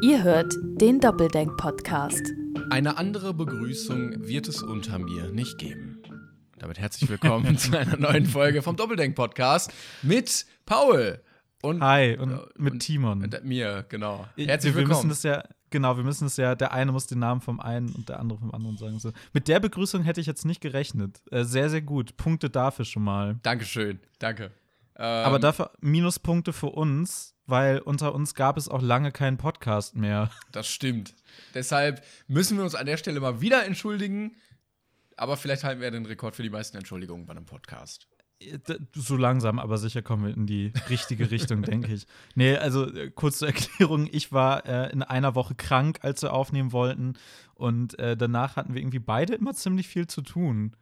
Ihr hört den Doppeldenk-Podcast. Eine andere Begrüßung wird es unter mir nicht geben. Damit herzlich willkommen zu einer neuen Folge vom Doppeldenk-Podcast mit Paul. Und, Hi, und mit und, Timon. Und mir, genau. Herzlich wir, willkommen. Wir müssen es ja, genau, wir müssen es ja, der eine muss den Namen vom einen und der andere vom anderen sagen. So. Mit der Begrüßung hätte ich jetzt nicht gerechnet. Äh, sehr, sehr gut. Punkte dafür schon mal. Dankeschön, danke. Ähm, Aber dafür Minuspunkte für uns, weil unter uns gab es auch lange keinen Podcast mehr. Das stimmt. Deshalb müssen wir uns an der Stelle mal wieder entschuldigen. Aber vielleicht halten wir den Rekord für die meisten Entschuldigungen bei einem Podcast. So langsam, aber sicher kommen wir in die richtige Richtung, denke ich. Nee, also äh, kurz zur Erklärung: Ich war äh, in einer Woche krank, als wir aufnehmen wollten. Und äh, danach hatten wir irgendwie beide immer ziemlich viel zu tun.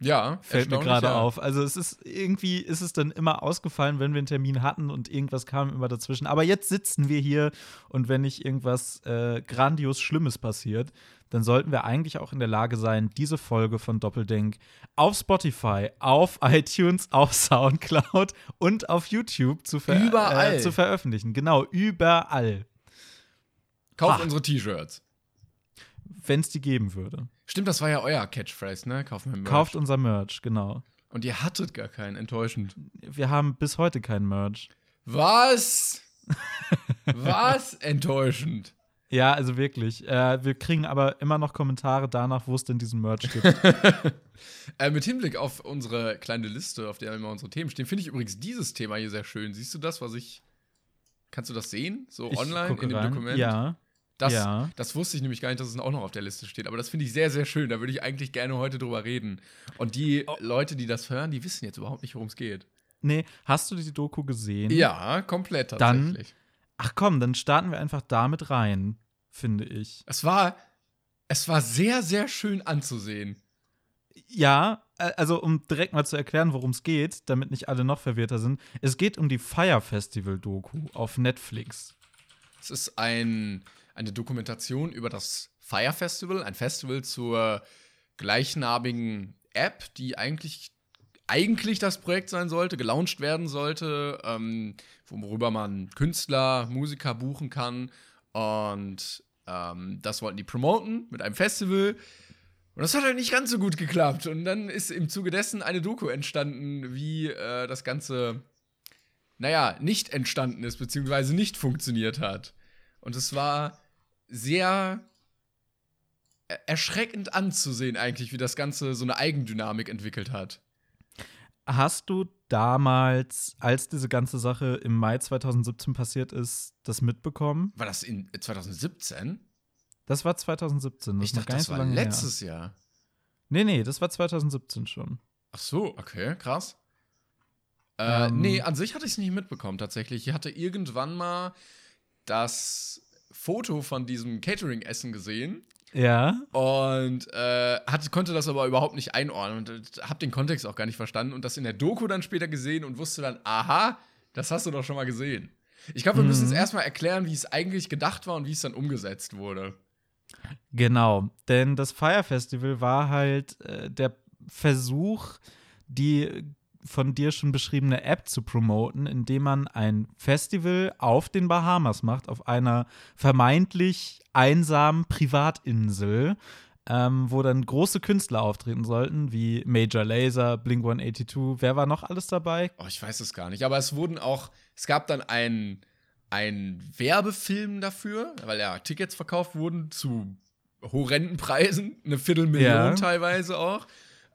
Ja, fällt mir gerade ja. auf. Also es ist irgendwie ist es dann immer ausgefallen, wenn wir einen Termin hatten und irgendwas kam immer dazwischen. Aber jetzt sitzen wir hier und wenn nicht irgendwas äh, grandios Schlimmes passiert, dann sollten wir eigentlich auch in der Lage sein, diese Folge von Doppeldenk auf Spotify, auf iTunes, auf SoundCloud und auf YouTube zu, ver überall. Äh, zu veröffentlichen. Genau, überall. Kauft unsere T-Shirts. Wenn es die geben würde. Stimmt, das war ja euer Catchphrase, ne? Kauft Merch. Kauft unser Merch, genau. Und ihr hattet gar keinen, enttäuschend. Wir haben bis heute keinen Merch. Was? Was? Enttäuschend. Ja, also wirklich. Äh, wir kriegen aber immer noch Kommentare danach, wo es denn diesen Merch gibt. äh, mit Hinblick auf unsere kleine Liste, auf der immer unsere Themen stehen, finde ich übrigens dieses Thema hier sehr schön. Siehst du das, was ich. Kannst du das sehen? So ich online in dem rein. Dokument? Ja. Das, ja. das wusste ich nämlich gar nicht, dass es auch noch auf der Liste steht. Aber das finde ich sehr, sehr schön. Da würde ich eigentlich gerne heute drüber reden. Und die oh. Leute, die das hören, die wissen jetzt überhaupt nicht, worum es geht. Nee, hast du die Doku gesehen? Ja, komplett tatsächlich. Dann, ach komm, dann starten wir einfach damit rein, finde ich. Es war, es war sehr, sehr schön anzusehen. Ja, also um direkt mal zu erklären, worum es geht, damit nicht alle noch verwirrter sind. Es geht um die Fire Festival Doku auf Netflix. Es ist ein eine Dokumentation über das Fire Festival, ein Festival zur gleichnamigen App, die eigentlich eigentlich das Projekt sein sollte, gelauncht werden sollte, ähm, worüber man Künstler, Musiker buchen kann. Und ähm, das wollten die promoten mit einem Festival. Und das hat halt nicht ganz so gut geklappt. Und dann ist im Zuge dessen eine Doku entstanden, wie äh, das Ganze, naja, nicht entstanden ist, beziehungsweise nicht funktioniert hat. Und es war sehr erschreckend anzusehen, eigentlich, wie das Ganze so eine Eigendynamik entwickelt hat. Hast du damals, als diese ganze Sache im Mai 2017 passiert ist, das mitbekommen? War das in 2017? Das war 2017. Das ich dachte, das war letztes her. Jahr. Nee, nee, das war 2017 schon. Ach so, okay, krass. Äh, ähm, nee, an sich hatte ich es nicht mitbekommen, tatsächlich. Ich hatte irgendwann mal das Foto von diesem Catering-Essen gesehen. Ja. Und äh, hat, konnte das aber überhaupt nicht einordnen und äh, habe den Kontext auch gar nicht verstanden und das in der Doku dann später gesehen und wusste dann, aha, das hast du doch schon mal gesehen. Ich glaube, wir mhm. müssen es erstmal erklären, wie es eigentlich gedacht war und wie es dann umgesetzt wurde. Genau, denn das Fire Festival war halt äh, der Versuch, die von dir schon beschriebene App zu promoten, indem man ein Festival auf den Bahamas macht, auf einer vermeintlich einsamen Privatinsel, ähm, wo dann große Künstler auftreten sollten, wie Major Laser, Blink 182. Wer war noch alles dabei? Oh, ich weiß es gar nicht. Aber es wurden auch, es gab dann einen, einen Werbefilm dafür, weil ja Tickets verkauft wurden zu horrenden Preisen, eine Viertelmillion ja. teilweise auch.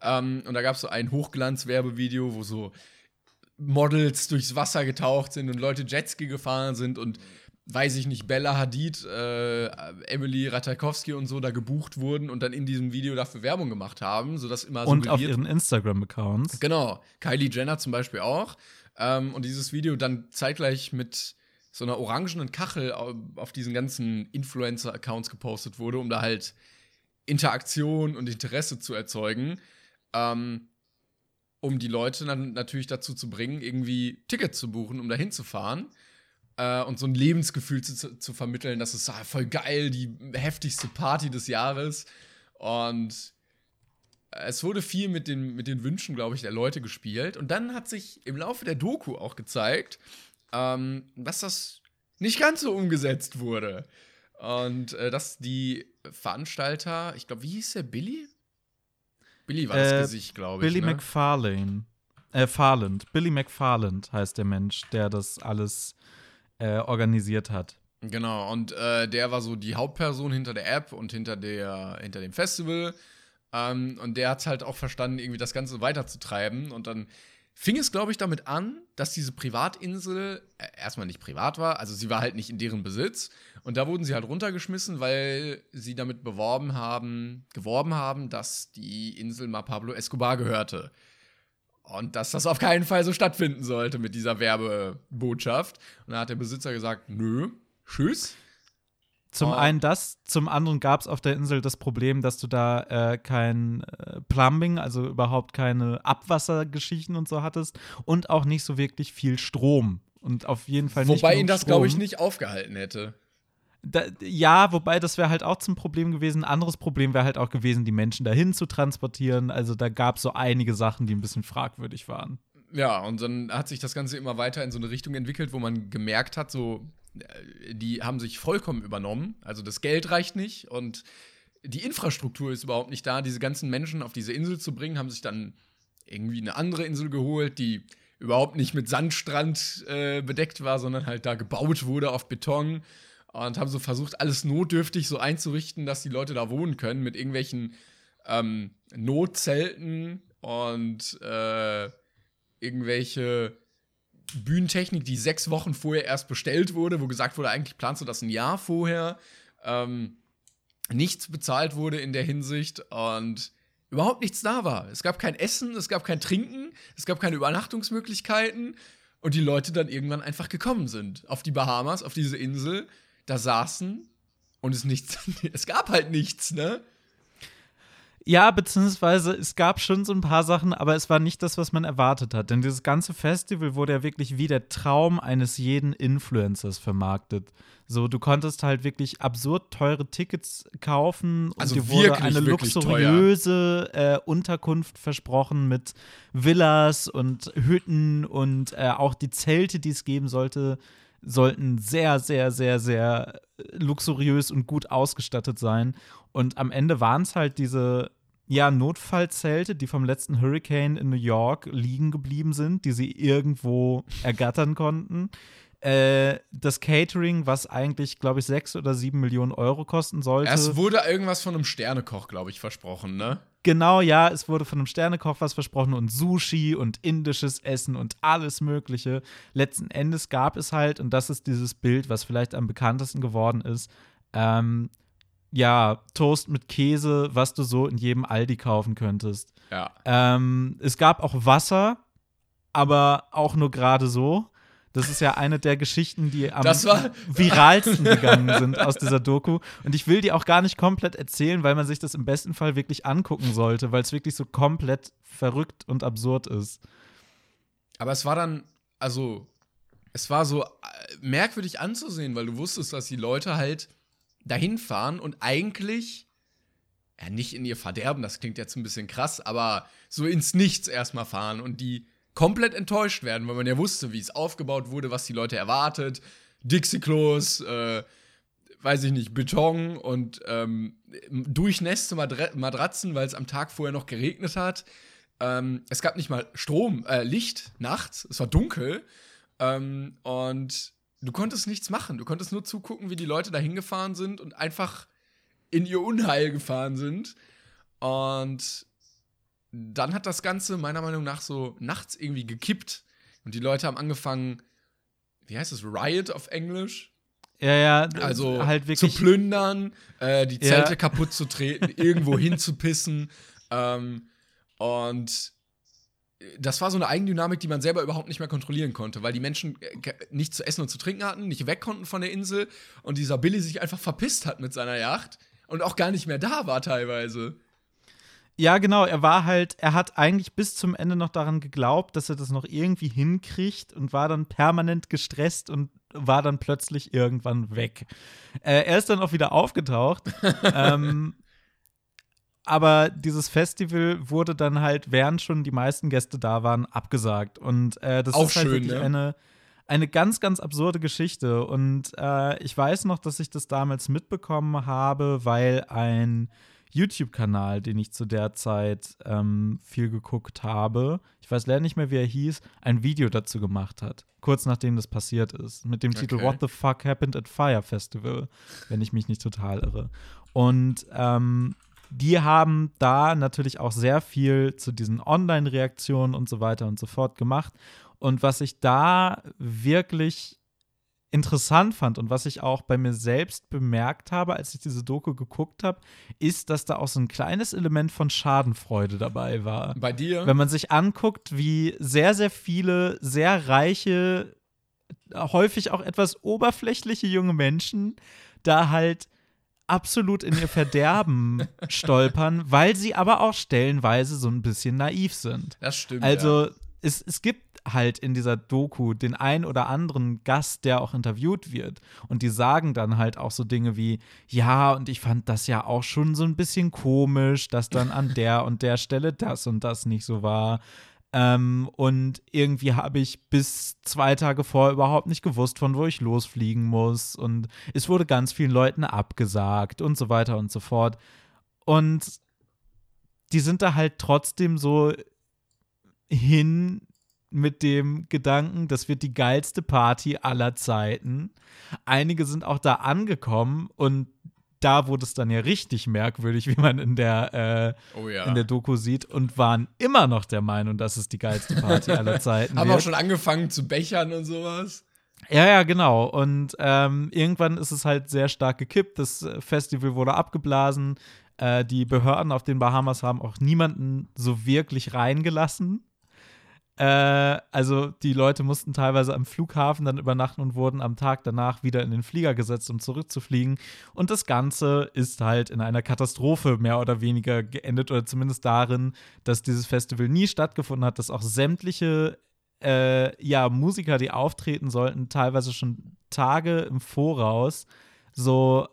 Ähm, und da gab es so ein Hochglanz-Werbevideo, wo so Models durchs Wasser getaucht sind und Leute Jetski gefahren sind und weiß ich nicht, Bella Hadid, äh, Emily Ratajkowski und so da gebucht wurden und dann in diesem Video dafür Werbung gemacht haben, sodass immer Und auf ihren Instagram-Accounts. Genau. Kylie Jenner zum Beispiel auch. Ähm, und dieses Video dann zeitgleich mit so einer orangenen Kachel auf diesen ganzen Influencer-Accounts gepostet wurde, um da halt Interaktion und Interesse zu erzeugen ähm, um die Leute dann natürlich dazu zu bringen, irgendwie Tickets zu buchen, um dahin zu fahren. Äh, und so ein Lebensgefühl zu, zu vermitteln, das ist ah, voll geil, die heftigste Party des Jahres. Und es wurde viel mit den, mit den Wünschen, glaube ich, der Leute gespielt. Und dann hat sich im Laufe der Doku auch gezeigt, ähm, dass das nicht ganz so umgesetzt wurde. Und äh, dass die Veranstalter, ich glaube, wie hieß der Billy? Billy war das Äh, Gesicht, glaube ich. Billy ne? McFarlane. Äh, Farland. Billy McFarland heißt der Mensch, der das alles äh, organisiert hat. Genau, und äh, der war so die Hauptperson hinter der App und hinter, der, hinter dem Festival. Ähm, und der hat es halt auch verstanden, irgendwie das Ganze weiterzutreiben. Und dann fing es, glaube ich, damit an, dass diese Privatinsel äh, erstmal nicht privat war, also sie war halt nicht in deren Besitz. Und da wurden sie halt runtergeschmissen, weil sie damit beworben haben, geworben haben, dass die Insel mal Pablo Escobar gehörte. Und dass das auf keinen Fall so stattfinden sollte mit dieser Werbebotschaft. Und da hat der Besitzer gesagt, nö, tschüss. Zum Oh. einen das, zum anderen gab es auf der Insel das Problem, dass du da äh, kein äh, Plumbing, also überhaupt keine Abwassergeschichten und so hattest und auch nicht so wirklich viel Strom. Und auf jeden Fall nicht Wobei ihn das, glaube ich, nicht aufgehalten hätte. Da, ja, wobei das wäre halt auch zum Problem gewesen. Ein anderes Problem wäre halt auch gewesen, die Menschen dahin zu transportieren. Also da gab es so einige Sachen, die ein bisschen fragwürdig waren. Ja, und dann hat sich das Ganze immer weiter in so eine Richtung entwickelt, wo man gemerkt hat, so, äh, die haben sich vollkommen übernommen. Also das Geld reicht nicht und die Infrastruktur ist überhaupt nicht da. Diese ganzen Menschen auf diese Insel zu bringen, haben sich dann irgendwie eine andere Insel geholt, die überhaupt nicht mit Sandstrand äh, bedeckt war, sondern halt da gebaut wurde auf Beton. Und haben so versucht, alles notdürftig so einzurichten, dass die Leute da wohnen können, mit irgendwelchen ähm, Notzelten und äh, irgendwelche Bühnentechnik, die sechs Wochen vorher erst bestellt wurde, wo gesagt wurde, eigentlich planst du das ein Jahr vorher. Ähm, nichts bezahlt wurde in der Hinsicht und überhaupt nichts da war. Es gab kein Essen, es gab kein Trinken, es gab keine Übernachtungsmöglichkeiten und die Leute dann irgendwann einfach gekommen sind auf die Bahamas, auf diese Insel, da saßen und es nichts, es gab halt nichts, ne? Ja, beziehungsweise es gab schon so ein paar Sachen, aber es war nicht das, was man erwartet hat. Denn dieses ganze Festival wurde ja wirklich wie der Traum eines jeden Influencers vermarktet. So, du konntest halt wirklich absurd teure Tickets kaufen und Also dir wurde wirklich, eine wirklich luxuriöse äh, Unterkunft versprochen mit Villas und Hütten und äh, auch die Zelte, die es geben sollte, sollten sehr, sehr, sehr, sehr luxuriös und gut ausgestattet sein. Und am Ende waren es halt diese ja, Notfallzelte, die vom letzten Hurricane in New York liegen geblieben sind, die sie irgendwo ergattern konnten. Äh, das Catering, was eigentlich, glaube ich, sechs oder sieben Millionen Euro kosten sollte. Es wurde irgendwas von einem Sternekoch, glaube ich, versprochen, ne? Genau, ja, es wurde von einem Sternekoch was versprochen und Sushi und indisches Essen und alles Mögliche. Letzten Endes gab es halt, und das ist dieses Bild, was vielleicht am bekanntesten geworden ist, ähm, ja, Toast mit Käse, was du so in jedem Aldi kaufen könntest. Ja. Ähm, es gab auch Wasser, aber auch nur gerade so. Das ist ja eine der Geschichten, die am viralsten gegangen sind aus dieser Doku. Und ich will die auch gar nicht komplett erzählen, weil man sich das im besten Fall wirklich angucken sollte, weil es wirklich so komplett verrückt und absurd ist. Aber es war dann, also, es war so äh, merkwürdig anzusehen, weil du wusstest, dass die Leute halt dahin fahren und eigentlich, ja, nicht in ihr Verderben, das klingt jetzt ein bisschen krass, aber so ins Nichts erstmal fahren und die komplett enttäuscht werden, weil man ja wusste, wie es aufgebaut wurde, was die Leute erwartet. Dixie-Klos, äh, weiß ich nicht, Beton und ähm, durchnässte Matratzen, weil es am Tag vorher noch geregnet hat. Ähm, es gab nicht mal Strom, äh, Licht nachts, es war dunkel. Ähm, und du konntest nichts machen. Du konntest nur zugucken, wie die Leute da hingefahren sind und einfach in ihr Unheil gefahren sind. Und dann hat das Ganze meiner Meinung nach so nachts irgendwie gekippt. Und die Leute haben angefangen, wie heißt es, Riot auf Englisch? Ja, ja, Also halt zu wirklich. plündern, äh, die Zelte Ja. kaputt zu treten, irgendwo hinzupissen. Ähm, und das war so eine Eigendynamik, die man selber überhaupt nicht mehr kontrollieren konnte, weil die Menschen äh, nichts zu essen und zu trinken hatten, nicht weg konnten von der Insel und dieser Billy sich einfach verpisst hat mit seiner Yacht und auch gar nicht mehr da war teilweise. Ja, genau. Er war halt, er hat eigentlich bis zum Ende noch daran geglaubt, dass er das noch irgendwie hinkriegt und war dann permanent gestresst und war dann plötzlich irgendwann weg. Äh, er ist dann auch wieder aufgetaucht. ähm, aber dieses Festival wurde dann halt, während schon die meisten Gäste da waren, abgesagt. Und äh, das Auch ist halt schön, wirklich ne? eine, eine ganz, ganz absurde Geschichte. Und äh, ich weiß noch, dass ich das damals mitbekommen habe, weil ein YouTube-Kanal, den ich zu der Zeit ähm, viel geguckt habe, ich weiß leider nicht mehr, wie er hieß, ein Video dazu gemacht hat. Kurz nachdem das passiert ist. Mit dem Titel Okay. What the fuck happened at Fire Festival, wenn ich mich nicht total irre. Und ähm, die haben da natürlich auch sehr viel zu diesen Online-Reaktionen und so weiter und so fort gemacht. Und was ich da wirklich interessant fand und was ich auch bei mir selbst bemerkt habe, als ich diese Doku geguckt habe, ist, dass da auch so ein kleines Element von Schadenfreude dabei war. Bei dir? Wenn man sich anguckt, wie sehr, sehr viele sehr reiche, häufig auch etwas oberflächliche junge Menschen da halt absolut in ihr Verderben stolpern, weil sie aber auch stellenweise so ein bisschen naiv sind. das stimmt. Also ja. es, es gibt halt in dieser Doku den ein oder anderen Gast, der auch interviewt wird. Und die sagen dann halt auch so Dinge wie, ja, und ich fand das ja auch schon so ein bisschen komisch, dass dann an der und der Stelle das und das nicht so war. Ähm, und irgendwie habe ich bis zwei Tage vor überhaupt nicht gewusst, von wo ich losfliegen muss. Und es wurde ganz vielen Leuten abgesagt und so weiter und so fort. Und die sind da halt trotzdem so hin mit dem Gedanken, das wird die geilste Party aller Zeiten. Einige sind auch da angekommen und da wurde es dann ja richtig merkwürdig, wie man in der, äh, oh ja. in der Doku sieht, und waren immer noch der Meinung, dass es die geilste Party aller Zeiten Haben wird. auch schon angefangen zu bechern und sowas. Ja, ja, genau. Und ähm, irgendwann ist es halt sehr stark gekippt. Das äh, Festival wurde abgeblasen. Äh, die Behörden auf den Bahamas haben auch niemanden so wirklich reingelassen. Äh, also die Leute mussten teilweise am Flughafen dann übernachten und wurden am Tag danach wieder in den Flieger gesetzt, um zurückzufliegen. Und das Ganze ist halt in einer Katastrophe mehr oder weniger geendet oder zumindest darin, dass dieses Festival nie stattgefunden hat, dass auch sämtliche äh, ja, Musiker, die auftreten sollten, teilweise schon Tage im Voraus so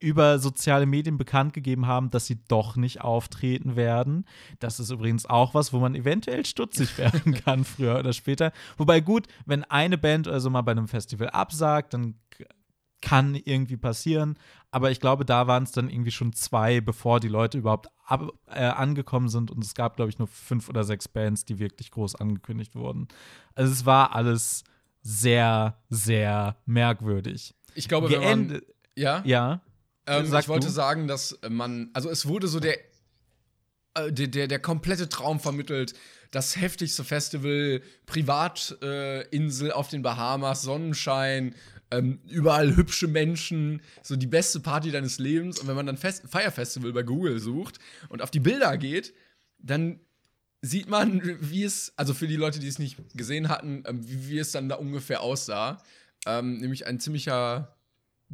über soziale Medien bekannt gegeben haben, dass sie doch nicht auftreten werden. Das ist übrigens auch was, wo man eventuell stutzig werden kann, früher oder später. Wobei gut, wenn eine Band oder so mal bei einem Festival absagt, dann kann irgendwie passieren. Aber ich glaube, da waren es dann irgendwie schon zwei, bevor die Leute überhaupt ab, äh, angekommen sind. Und es gab, glaube ich, nur fünf oder sechs Bands, die wirklich groß angekündigt wurden. Also es war alles sehr, sehr merkwürdig. Ich glaube, wenn man, Geendet, ja, ja. Ähm, ich wollte du. sagen, dass man, also es wurde so der, äh, der, der, der komplette Traum vermittelt. Das heftigste Festival, Privatinsel äh, auf den Bahamas, Sonnenschein, ähm, überall hübsche Menschen, so die beste Party deines Lebens. Und wenn man dann Fest Fire Festival bei Google sucht und auf die Bilder geht, dann sieht man, wie es, also für die Leute, die es nicht gesehen hatten, ähm, wie, wie es dann da ungefähr aussah. Ähm, nämlich ein ziemlicher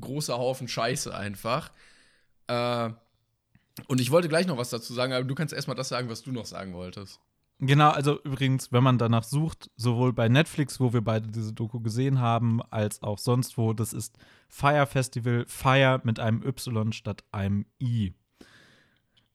großer Haufen Scheiße einfach. Äh, und ich wollte gleich noch was dazu sagen, aber du kannst erstmal das sagen, was du noch sagen wolltest. Genau, also übrigens, wenn man danach sucht, sowohl bei Netflix, wo wir beide diese Doku gesehen haben, als auch sonst wo, das ist Fire Festival, Fire mit einem Y statt einem I.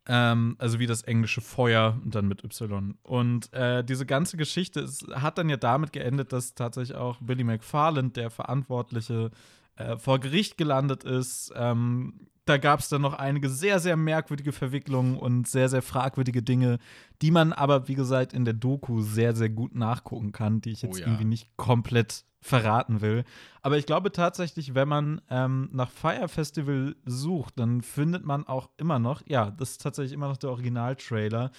Ähm, also wie das englische Feuer und dann mit Y. Und äh, diese ganze Geschichte ist, hat dann ja damit geendet, dass tatsächlich auch Billy McFarland, der Verantwortliche, äh, vor Gericht gelandet ist. Ähm, da gab es dann noch einige sehr, sehr merkwürdige Verwicklungen und sehr, sehr fragwürdige Dinge, die man aber, wie gesagt, in der Doku sehr, sehr gut nachgucken kann, die ich jetzt Oh ja. irgendwie nicht komplett verraten will. Aber ich glaube tatsächlich, wenn man ähm, nach Fire Festival sucht, dann findet man auch immer noch, ja, das ist tatsächlich immer noch der Original-Trailer,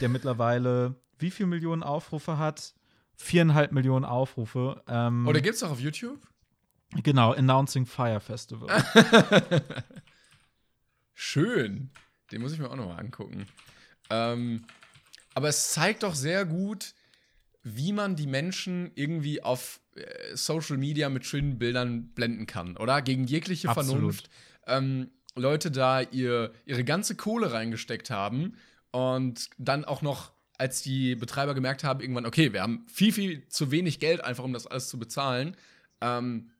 der mittlerweile wie viel Millionen Aufrufe hat? Viereinhalb Millionen Aufrufe. Ähm, Oder gibt's auch auf YouTube? Genau, Announcing Fire Festival. Schön. Den muss ich mir auch noch mal angucken. Ähm, aber es zeigt doch sehr gut, wie man die Menschen irgendwie auf äh, Social Media mit schönen Bildern blenden kann, oder? Gegen jegliche Absolut. Vernunft. Ähm, Leute da ihr, ihre ganze Kohle reingesteckt haben und dann auch noch, als die Betreiber gemerkt haben, irgendwann, okay, wir haben viel, viel zu wenig Geld einfach, um das alles zu bezahlen, ähm,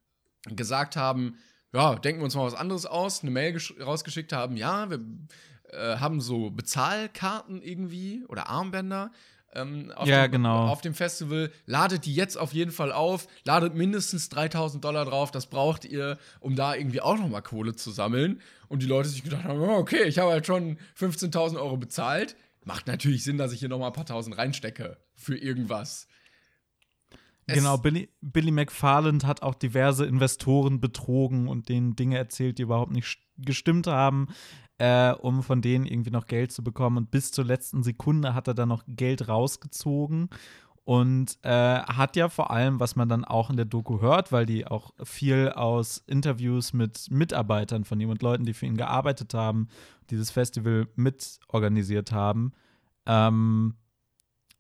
gesagt haben, ja, denken wir uns mal was anderes aus, eine Mail gesch- rausgeschickt haben, ja, wir äh, haben so Bezahlkarten irgendwie oder Armbänder, ähm, auf, Ja, dem, genau. auf dem Festival. Ladet die jetzt auf jeden Fall auf. Ladet mindestens 3000 Dollar drauf. Das braucht ihr, um da irgendwie auch noch mal Kohle zu sammeln. Und die Leute sich gedacht haben: oh, okay, ich habe halt schon 15.000 Euro bezahlt. Macht natürlich Sinn, dass ich hier noch mal ein paar tausend reinstecke für irgendwas. Genau, Billy, Billy McFarland hat auch diverse Investoren betrogen und denen Dinge erzählt, die überhaupt nicht st- gestimmt haben, äh, um von denen irgendwie noch Geld zu bekommen. Und bis zur letzten Sekunde hat er dann noch Geld rausgezogen und äh, hat ja vor allem, was man dann auch in der Doku hört, weil die auch viel aus Interviews mit Mitarbeitern von ihm und Leuten, die für ihn gearbeitet haben, dieses Festival mitorganisiert haben, ähm,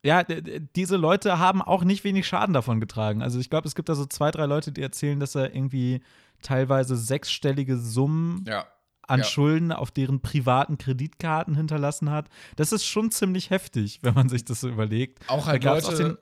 ja, diese Leute haben auch nicht wenig Schaden davon getragen. Also ich glaube, es gibt da so zwei, drei Leute, die erzählen, dass er irgendwie teilweise sechsstellige Summen Ja. an ja. Schulden auf deren privaten Kreditkarten hinterlassen hat. Das ist schon ziemlich heftig, wenn man sich das so überlegt. Auch halt gab's auch Leute.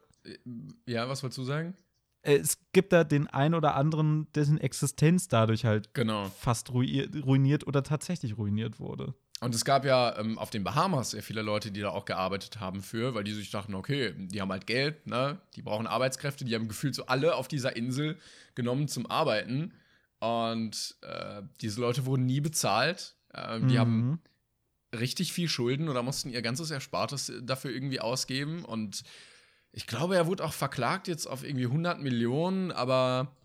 ja, was wolltest du sagen? Äh, Es gibt da den einen oder anderen, dessen Existenz dadurch halt Genau. fast ruiniert oder tatsächlich ruiniert wurde. Und es gab ja ähm, auf den Bahamas sehr viele Leute, die da auch gearbeitet haben für, weil die sich dachten, okay, die haben halt Geld, ne? Die brauchen Arbeitskräfte, die haben gefühlt so alle auf dieser Insel genommen zum Arbeiten. Und äh, diese Leute wurden nie bezahlt. Ähm, die haben Mhm. richtig viel Schulden oder mussten ihr ganzes Erspartes dafür irgendwie ausgeben. Und ich glaube, er wurde auch verklagt jetzt auf irgendwie 100 Millionen, aber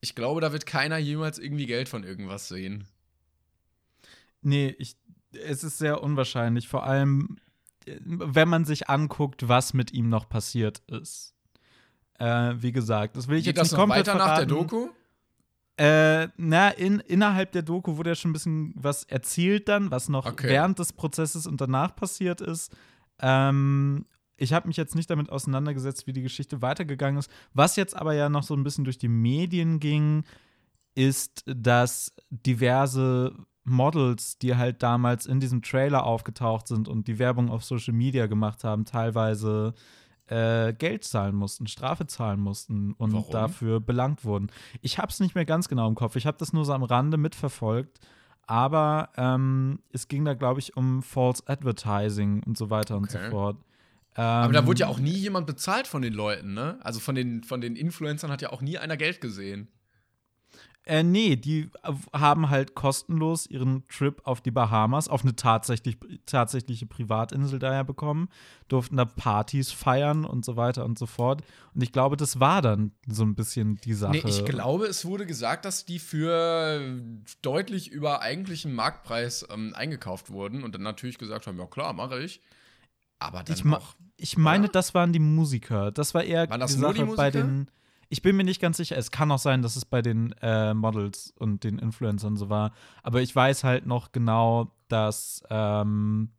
ich glaube, da wird keiner jemals irgendwie Geld von irgendwas sehen. Nee, ich, es ist sehr unwahrscheinlich. Vor allem, äh, wenn man sich anguckt, was mit ihm noch passiert ist. Äh, wie gesagt, das will ich Geht jetzt das nicht komplett weiter nach der verraten. Doku? Äh, na, in, innerhalb der Doku wurde ja schon ein bisschen was erzählt dann, was noch Okay. während des Prozesses und danach passiert ist. Ähm, ich habe mich jetzt nicht damit auseinandergesetzt, wie die Geschichte weitergegangen ist. Was jetzt aber ja noch so ein bisschen durch die Medien ging, ist, dass diverse Models, die halt damals in diesem Trailer aufgetaucht sind und die Werbung auf Social Media gemacht haben, teilweise äh, Geld zahlen mussten, Strafe zahlen mussten und Warum? dafür belangt wurden. Ich habe es nicht mehr ganz genau im Kopf. Ich habe das nur so am Rande mitverfolgt. Aber ähm, es ging da, glaube ich, um False Advertising und so weiter und so Okay. fort. Aber da Ähm, wurde ja auch nie jemand bezahlt von den Leuten, ne? Also von den, von den Influencern hat ja auch nie einer Geld gesehen. Äh, nee, die haben halt kostenlos ihren Trip auf die Bahamas, auf eine tatsächlich, tatsächliche Privatinsel daher bekommen, durften da Partys feiern und so weiter und so fort. Und ich glaube, das war dann so ein bisschen die Sache. Nee, ich glaube, es wurde gesagt, dass die für deutlich über eigentlichen Marktpreis ähm, eingekauft wurden und dann natürlich gesagt haben, ja klar, mache ich. Aber dann Ich ma- auch. Ich meine, Oder? das waren die Musiker. Das war eher das die Sache bei den. Ich bin mir nicht ganz sicher. Es kann auch sein, dass es bei den äh, Models und den Influencern so war. Aber ich weiß halt noch genau, dass ähm,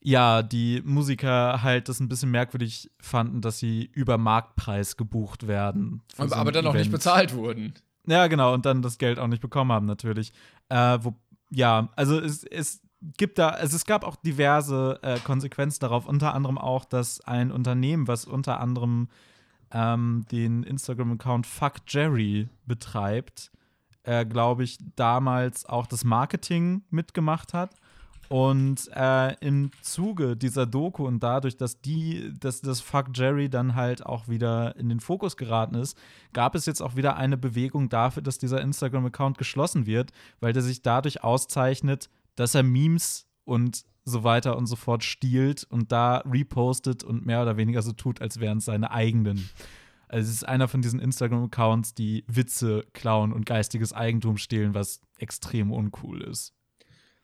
ja die Musiker halt das ein bisschen merkwürdig fanden, dass sie über Marktpreis gebucht werden. Aber, so aber dann auch nicht bezahlt wurden. Ja, genau, und dann das Geld auch nicht bekommen haben, natürlich. Äh, wo, ja, also es, es gibt da, also es gab auch diverse äh, Konsequenzen darauf, unter anderem auch, dass ein Unternehmen, was unter anderem ähm, den Instagram-Account Fuck Jerry betreibt, äh, glaube ich, damals auch das Marketing mitgemacht hat. Und äh, im Zuge dieser Doku und dadurch, dass die, dass das Fuck Jerry dann halt auch wieder in den Fokus geraten ist, gab es jetzt auch wieder eine Bewegung dafür, dass dieser Instagram-Account geschlossen wird, weil der sich dadurch auszeichnet, dass er Memes und so weiter und so fort stiehlt und da repostet und mehr oder weniger so tut, als wären es seine eigenen. Also es ist einer von diesen Instagram-Accounts, die Witze klauen und geistiges Eigentum stehlen, was extrem uncool ist.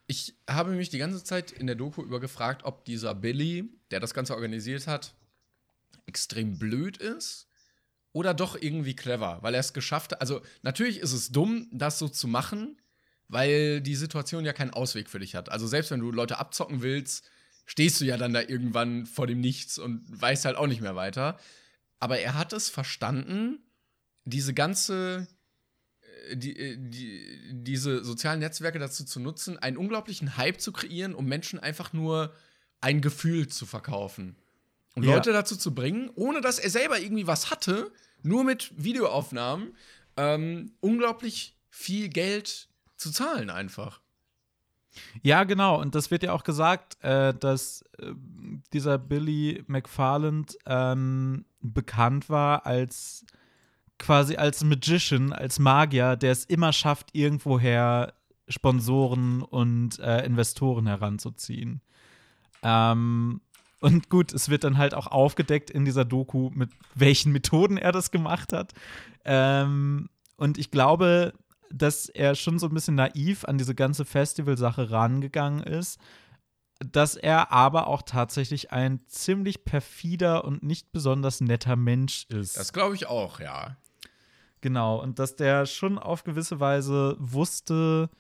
Ich habe mich die ganze Zeit in der Doku über gefragt, ob dieser Billy, der das Ganze organisiert hat, extrem blöd ist oder doch irgendwie clever, weil er es geschafft hat. Also, natürlich ist es dumm, das so zu machen, weil die Situation ja keinen Ausweg für dich hat. Also, selbst wenn du Leute abzocken willst, stehst du ja dann da irgendwann vor dem Nichts und weißt halt auch nicht mehr weiter. Aber er hat es verstanden, diese ganze die, äh, die, diese sozialen Netzwerke dazu zu nutzen, einen unglaublichen Hype zu kreieren, um Menschen einfach nur ein Gefühl zu verkaufen. Und Ja. Leute dazu zu bringen, ohne dass er selber irgendwie was hatte, nur mit Videoaufnahmen, ähm, unglaublich viel Geld zu zahlen einfach. Ja, genau. Und das wird ja auch gesagt, äh, dass äh, dieser Billy McFarland ähm, bekannt war als quasi als Magician, als Magier, der es immer schafft, irgendwoher Sponsoren und äh, Investoren heranzuziehen. Ähm, und gut, es wird dann halt auch aufgedeckt in dieser Doku, mit welchen Methoden er das gemacht hat. Ähm, und ich glaube, dass er schon so ein bisschen naiv an diese ganze Festival-Sache rangegangen ist, dass er aber auch tatsächlich ein ziemlich perfider und nicht besonders netter Mensch ist. Das glaube ich auch, ja. Genau, und dass der schon auf gewisse Weise wusste,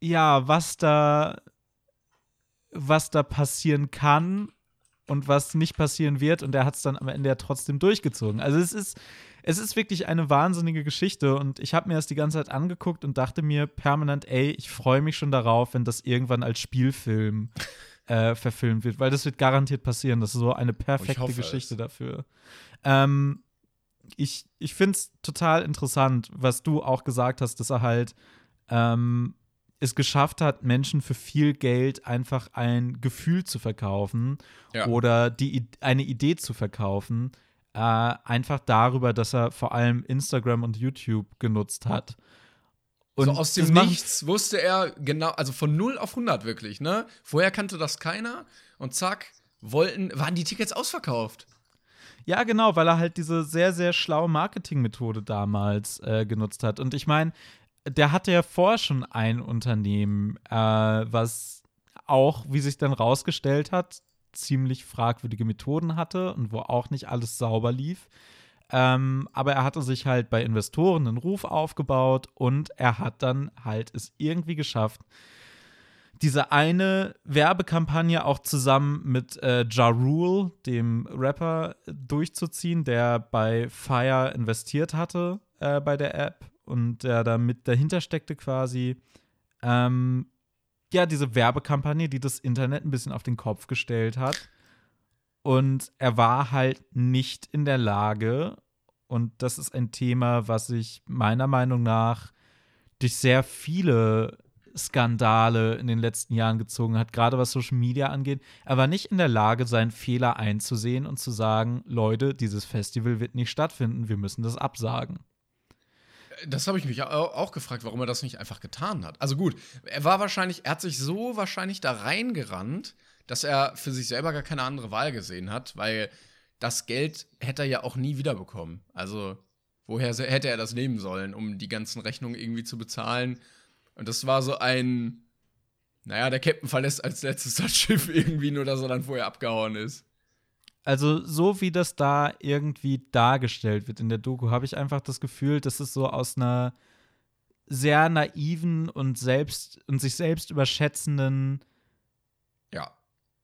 ja, was da, was da passieren kann und was nicht passieren wird. Und er hat es dann am Ende ja trotzdem durchgezogen. Also es ist, es ist wirklich eine wahnsinnige Geschichte. Und ich habe mir das die ganze Zeit angeguckt und dachte mir permanent, ey, ich freue mich schon darauf, wenn das irgendwann als Spielfilm äh, verfilmt wird, weil das wird garantiert passieren. Das ist so eine perfekte Geschichte es. dafür. Ähm, ich ich finde es total interessant, was du auch gesagt hast, dass er halt ähm, es geschafft hat, Menschen für viel Geld einfach ein Gefühl zu verkaufen ja. oder die, eine Idee zu verkaufen. Äh, einfach darüber, dass er vor allem Instagram und YouTube genutzt hat. Und so aus dem Nichts wusste er genau, also von 0 auf 100 wirklich, ne? Vorher kannte das keiner und zack, wollten, waren die Tickets ausverkauft. Ja, genau, weil er halt diese sehr, sehr schlaue Marketingmethode damals äh, genutzt hat. Und ich meine, der hatte ja vorher schon ein Unternehmen, äh, was auch, wie sich dann rausgestellt hat, ziemlich fragwürdige Methoden hatte und wo auch nicht alles sauber lief. Ähm, aber er hatte sich halt bei Investoren einen Ruf aufgebaut und er hat dann halt es irgendwie geschafft, diese eine Werbekampagne auch zusammen mit äh, Ja Rule, dem Rapper, durchzuziehen, der bei Fire investiert hatte äh, bei der App und der da mit dahinter steckte quasi. Ähm, ja, diese Werbekampagne, die das Internet ein bisschen auf den Kopf gestellt hat. Und er war halt nicht in der Lage, und das ist ein Thema, was sich meiner Meinung nach durch sehr viele Skandale in den letzten Jahren gezogen hat, gerade was Social Media angeht. Er war nicht in der Lage, seinen Fehler einzusehen und zu sagen, Leute, dieses Festival wird nicht stattfinden, wir müssen das absagen. Das habe ich mich auch gefragt, warum er das nicht einfach getan hat. Also gut, er war wahrscheinlich, er hat sich so wahrscheinlich da reingerannt, dass er für sich selber gar keine andere Wahl gesehen hat, weil das Geld hätte er ja auch nie wiederbekommen. Also woher hätte er das nehmen sollen, um die ganzen Rechnungen irgendwie zu bezahlen? Und das war so ein, naja, der Captain verlässt als letztes das Schiff irgendwie, nur dass er dann vorher abgehauen ist. Also, so wie das da irgendwie dargestellt wird in der Doku, habe ich einfach das Gefühl, dass es so aus einer sehr naiven und selbst und sich selbst überschätzenden ja.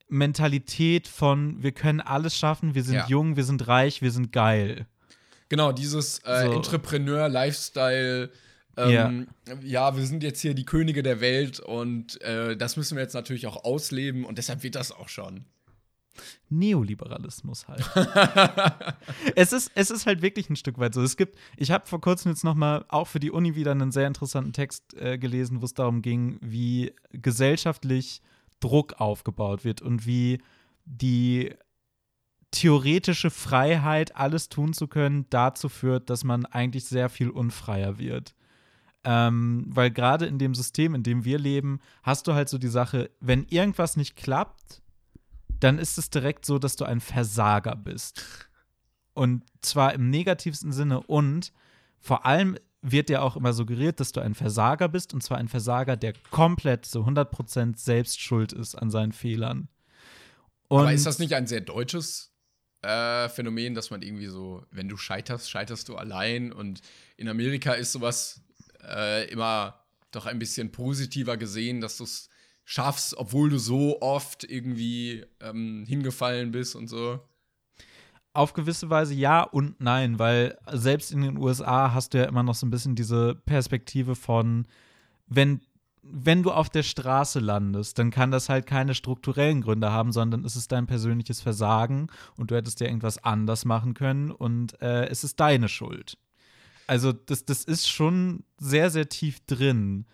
Mentalität von wir können alles schaffen, wir sind ja. jung, wir sind reich, wir sind geil. Genau, dieses äh, so. Entrepreneur-Lifestyle, ähm, ja. ja. wir sind jetzt hier die Könige der Welt und äh, das müssen wir jetzt natürlich auch ausleben und deshalb wird das auch schon. Neoliberalismus halt. es, ist, es ist halt wirklich ein Stück weit so. Es gibt, ich habe vor kurzem jetzt noch mal auch für die Uni wieder einen sehr interessanten Text äh, gelesen, wo es darum ging, wie gesellschaftlich Druck aufgebaut wird und wie die theoretische Freiheit, alles tun zu können, dazu führt, dass man eigentlich sehr viel unfreier wird. Ähm, weil gerade in dem System, in dem wir leben, hast du halt so die Sache, wenn irgendwas nicht klappt, dann ist es direkt so, dass du ein Versager bist. Und zwar im negativsten Sinne und vor allem wird dir auch immer suggeriert, dass du ein Versager bist und zwar ein Versager, der komplett zu 100% selbst schuld ist an seinen Fehlern. Und Aber ist das nicht ein sehr deutsches äh, Phänomen, dass man irgendwie so, wenn du scheiterst, scheiterst du allein und in Amerika ist sowas äh, immer doch ein bisschen positiver gesehen, dass du es schaffst, obwohl du so oft irgendwie ähm, hingefallen bist und so? Auf gewisse Weise ja und nein, weil selbst in den USA hast du ja immer noch so ein bisschen diese Perspektive von, wenn, wenn du auf der Straße landest, dann kann das halt keine strukturellen Gründe haben, sondern es ist dein persönliches Versagen und du hättest ja irgendwas anders machen können und äh, es ist deine Schuld. Also das, das ist schon sehr, sehr tief drin,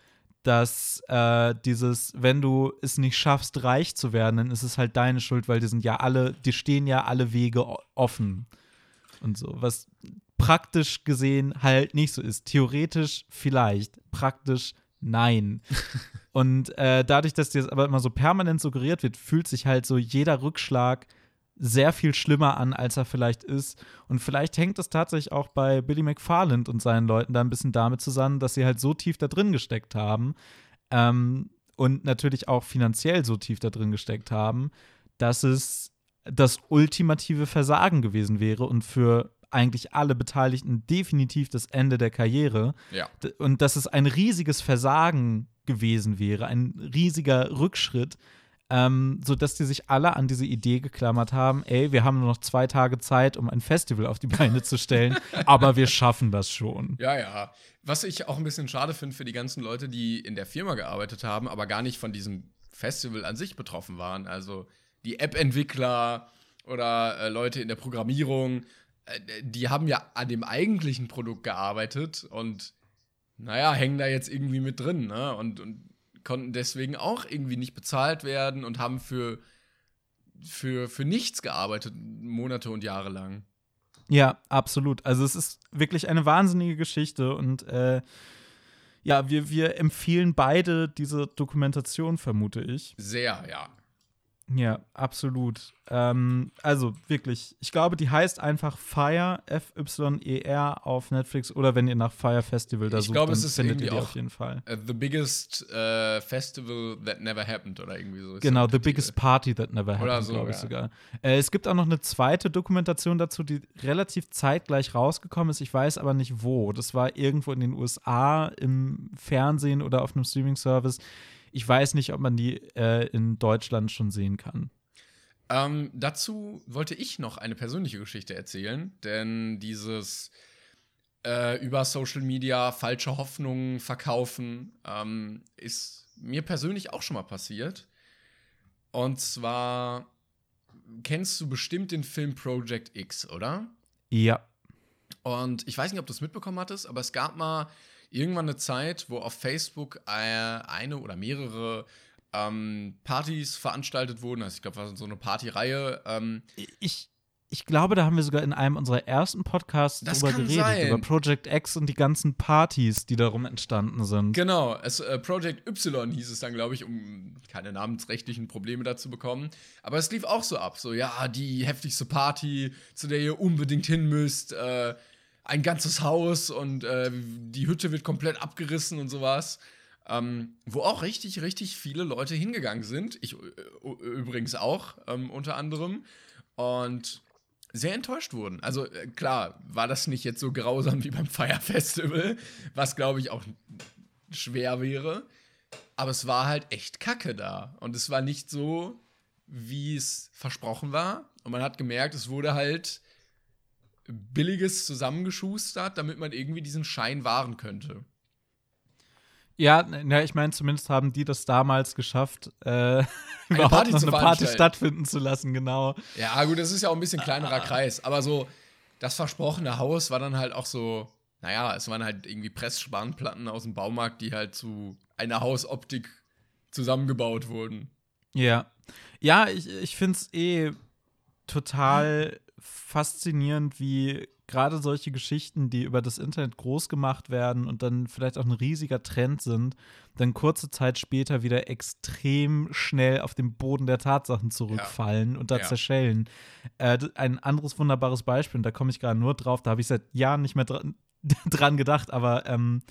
dass äh, dieses, wenn du es nicht schaffst, reich zu werden, dann ist es halt deine Schuld, weil die sind ja alle, die stehen ja alle Wege offen und so, was praktisch gesehen halt nicht so ist. Theoretisch vielleicht, praktisch nein. und äh, dadurch, dass dir das aber immer so permanent suggeriert wird, fühlt sich halt so jeder Rückschlag sehr viel schlimmer an, als er vielleicht ist. Und vielleicht hängt es tatsächlich auch bei Billy McFarland und seinen Leuten da ein bisschen damit zusammen, dass sie halt so tief da drin gesteckt haben ähm, und natürlich auch finanziell so tief da drin gesteckt haben, dass es das ultimative Versagen gewesen wäre und für eigentlich alle Beteiligten definitiv das Ende der Karriere. Ja. Und dass es ein riesiges Versagen gewesen wäre, ein riesiger Rückschritt, ähm, sodass die sich alle an diese Idee geklammert haben, ey, wir haben nur noch zwei Tage Zeit, um ein Festival auf die Beine zu stellen, aber wir schaffen das schon. Ja, ja. Was ich auch ein bisschen schade finde für die ganzen Leute, die in der Firma gearbeitet haben, aber gar nicht von diesem Festival an sich betroffen waren. Also die App-Entwickler oder äh, Leute in der Programmierung, äh, die haben ja an dem eigentlichen Produkt gearbeitet und naja, hängen da jetzt irgendwie mit drin, ne? Und, und konnten deswegen auch irgendwie nicht bezahlt werden und haben für, für, für nichts gearbeitet, Monate und Jahre lang. Ja, absolut. Also es ist wirklich eine wahnsinnige Geschichte und äh, ja, wir, wir empfehlen beide diese Dokumentation, vermute ich. Sehr, ja. Ja, absolut. Ähm, also wirklich, ich glaube, die heißt einfach Fire, F-Y-E-R auf Netflix oder wenn ihr nach Fire Festival da ich sucht, glaube, dann es ist findet ihr die auch, auf jeden Fall. Uh, the biggest uh, festival that never happened oder irgendwie so. Genau, The Biggest Party That Never Happened, so, glaube ich ja. sogar. Äh, es gibt auch noch eine zweite Dokumentation dazu, die relativ zeitgleich rausgekommen ist. Ich weiß aber nicht wo. Das war irgendwo in den USA im Fernsehen oder auf einem Streaming-Service. Ich weiß nicht, ob man die äh, in Deutschland schon sehen kann. Ähm, dazu wollte ich noch eine persönliche Geschichte erzählen, denn dieses äh, über Social Media falsche Hoffnungen verkaufen ähm, ist mir persönlich auch schon mal passiert. Und zwar kennst du bestimmt den Film Project X, oder? Ja. Und ich weiß nicht, ob du es mitbekommen hattest, aber es gab mal irgendwann eine Zeit, wo auf Facebook äh, eine oder mehrere ähm, Partys veranstaltet wurden. Also ich glaube, war so eine Partyreihe. Ähm, Ich, ich glaube, da haben wir sogar in einem unserer ersten Podcasts Das drüber kann geredet, sein. über Project X und die ganzen Partys, die darum entstanden sind. Genau, es, äh, Project Y hieß es dann, glaube ich, um keine namensrechtlichen Probleme dazu bekommen. Aber es lief auch so ab, so ja, die heftigste Party, zu der ihr unbedingt hin müsst, äh, ein ganzes Haus und äh, die Hütte wird komplett abgerissen und sowas. Ähm, wo auch richtig, richtig viele Leute hingegangen sind. Ich äh, übrigens auch, ähm, unter anderem. Und sehr enttäuscht wurden. Also äh, klar, war das nicht jetzt so grausam wie beim Fire Festival, was glaube ich auch schwer wäre. Aber es war halt echt Kacke da. Und es war nicht so, wie es versprochen war. Und man hat gemerkt, es wurde halt billiges zusammengeschustert, damit man irgendwie diesen Schein wahren könnte. Ja, na, ich meine, zumindest haben die das damals geschafft, äh, überhaupt Party noch eine Party stattfinden zu lassen, genau. Ja, gut, das ist ja auch ein bisschen kleinerer Kreis. Aber so, das versprochene Haus war dann halt auch so, naja, es waren halt irgendwie Pressspanplatten aus dem Baumarkt, die halt zu einer Hausoptik zusammengebaut wurden. Ja. Ja, ich, ich finde es eh total faszinierend, wie gerade solche Geschichten, die über das Internet groß gemacht werden und dann vielleicht auch ein riesiger Trend sind, dann kurze Zeit später wieder extrem schnell auf den Boden der Tatsachen zurückfallen und da Ja. zerschellen. Äh, ein anderes wunderbares Beispiel, und da komme ich gerade nur drauf, da habe ich seit Jahren nicht mehr dran, dran gedacht, aber ähm,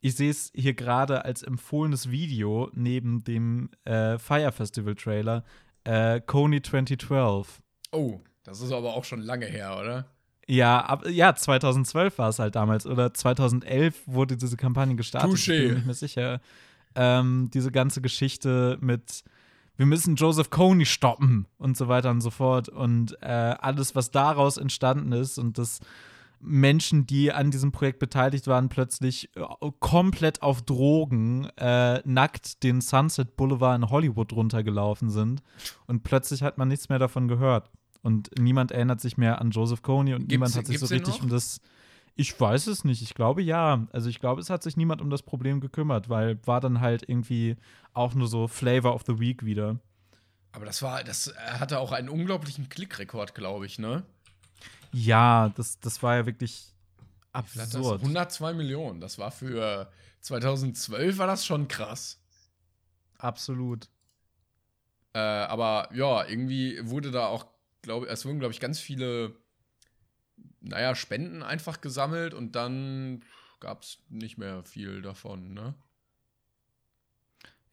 ich sehe es hier gerade als empfohlenes Video neben dem äh, Fire Festival Trailer, äh, Coney 2012. Oh, das ist aber auch schon lange her, oder? Ja, ab, ja, 2012 war es halt damals oder 2011 wurde diese Kampagne gestartet. Ich Touché. bin mir nicht mehr sicher. Ähm, diese ganze Geschichte mit wir müssen Joseph Coney stoppen und so weiter und so fort und äh, alles, was daraus entstanden ist und dass Menschen, die an diesem Projekt beteiligt waren, plötzlich äh, komplett auf Drogen äh, nackt den Sunset Boulevard in Hollywood runtergelaufen sind und plötzlich hat man nichts mehr davon gehört und niemand erinnert sich mehr an Joseph Coney und niemand hat sich so gibt's richtig um das Ich weiß es nicht. Ich glaube ja. Also ich glaube, es hat sich niemand um das Problem gekümmert, weil war dann halt irgendwie auch nur so Flavor of the Week wieder. Aber das war, das hatte auch einen unglaublichen Klickrekord, glaube ich, ne? Ja, das, das war ja wirklich Absurd. absurd. 102 Millionen. Das war für 2012 war das schon krass. Absolut. Äh, aber ja, irgendwie wurde da auch, glaube es wurden, glaube ich, ganz viele, naja, Spenden einfach gesammelt und dann gab es nicht mehr viel davon, ne?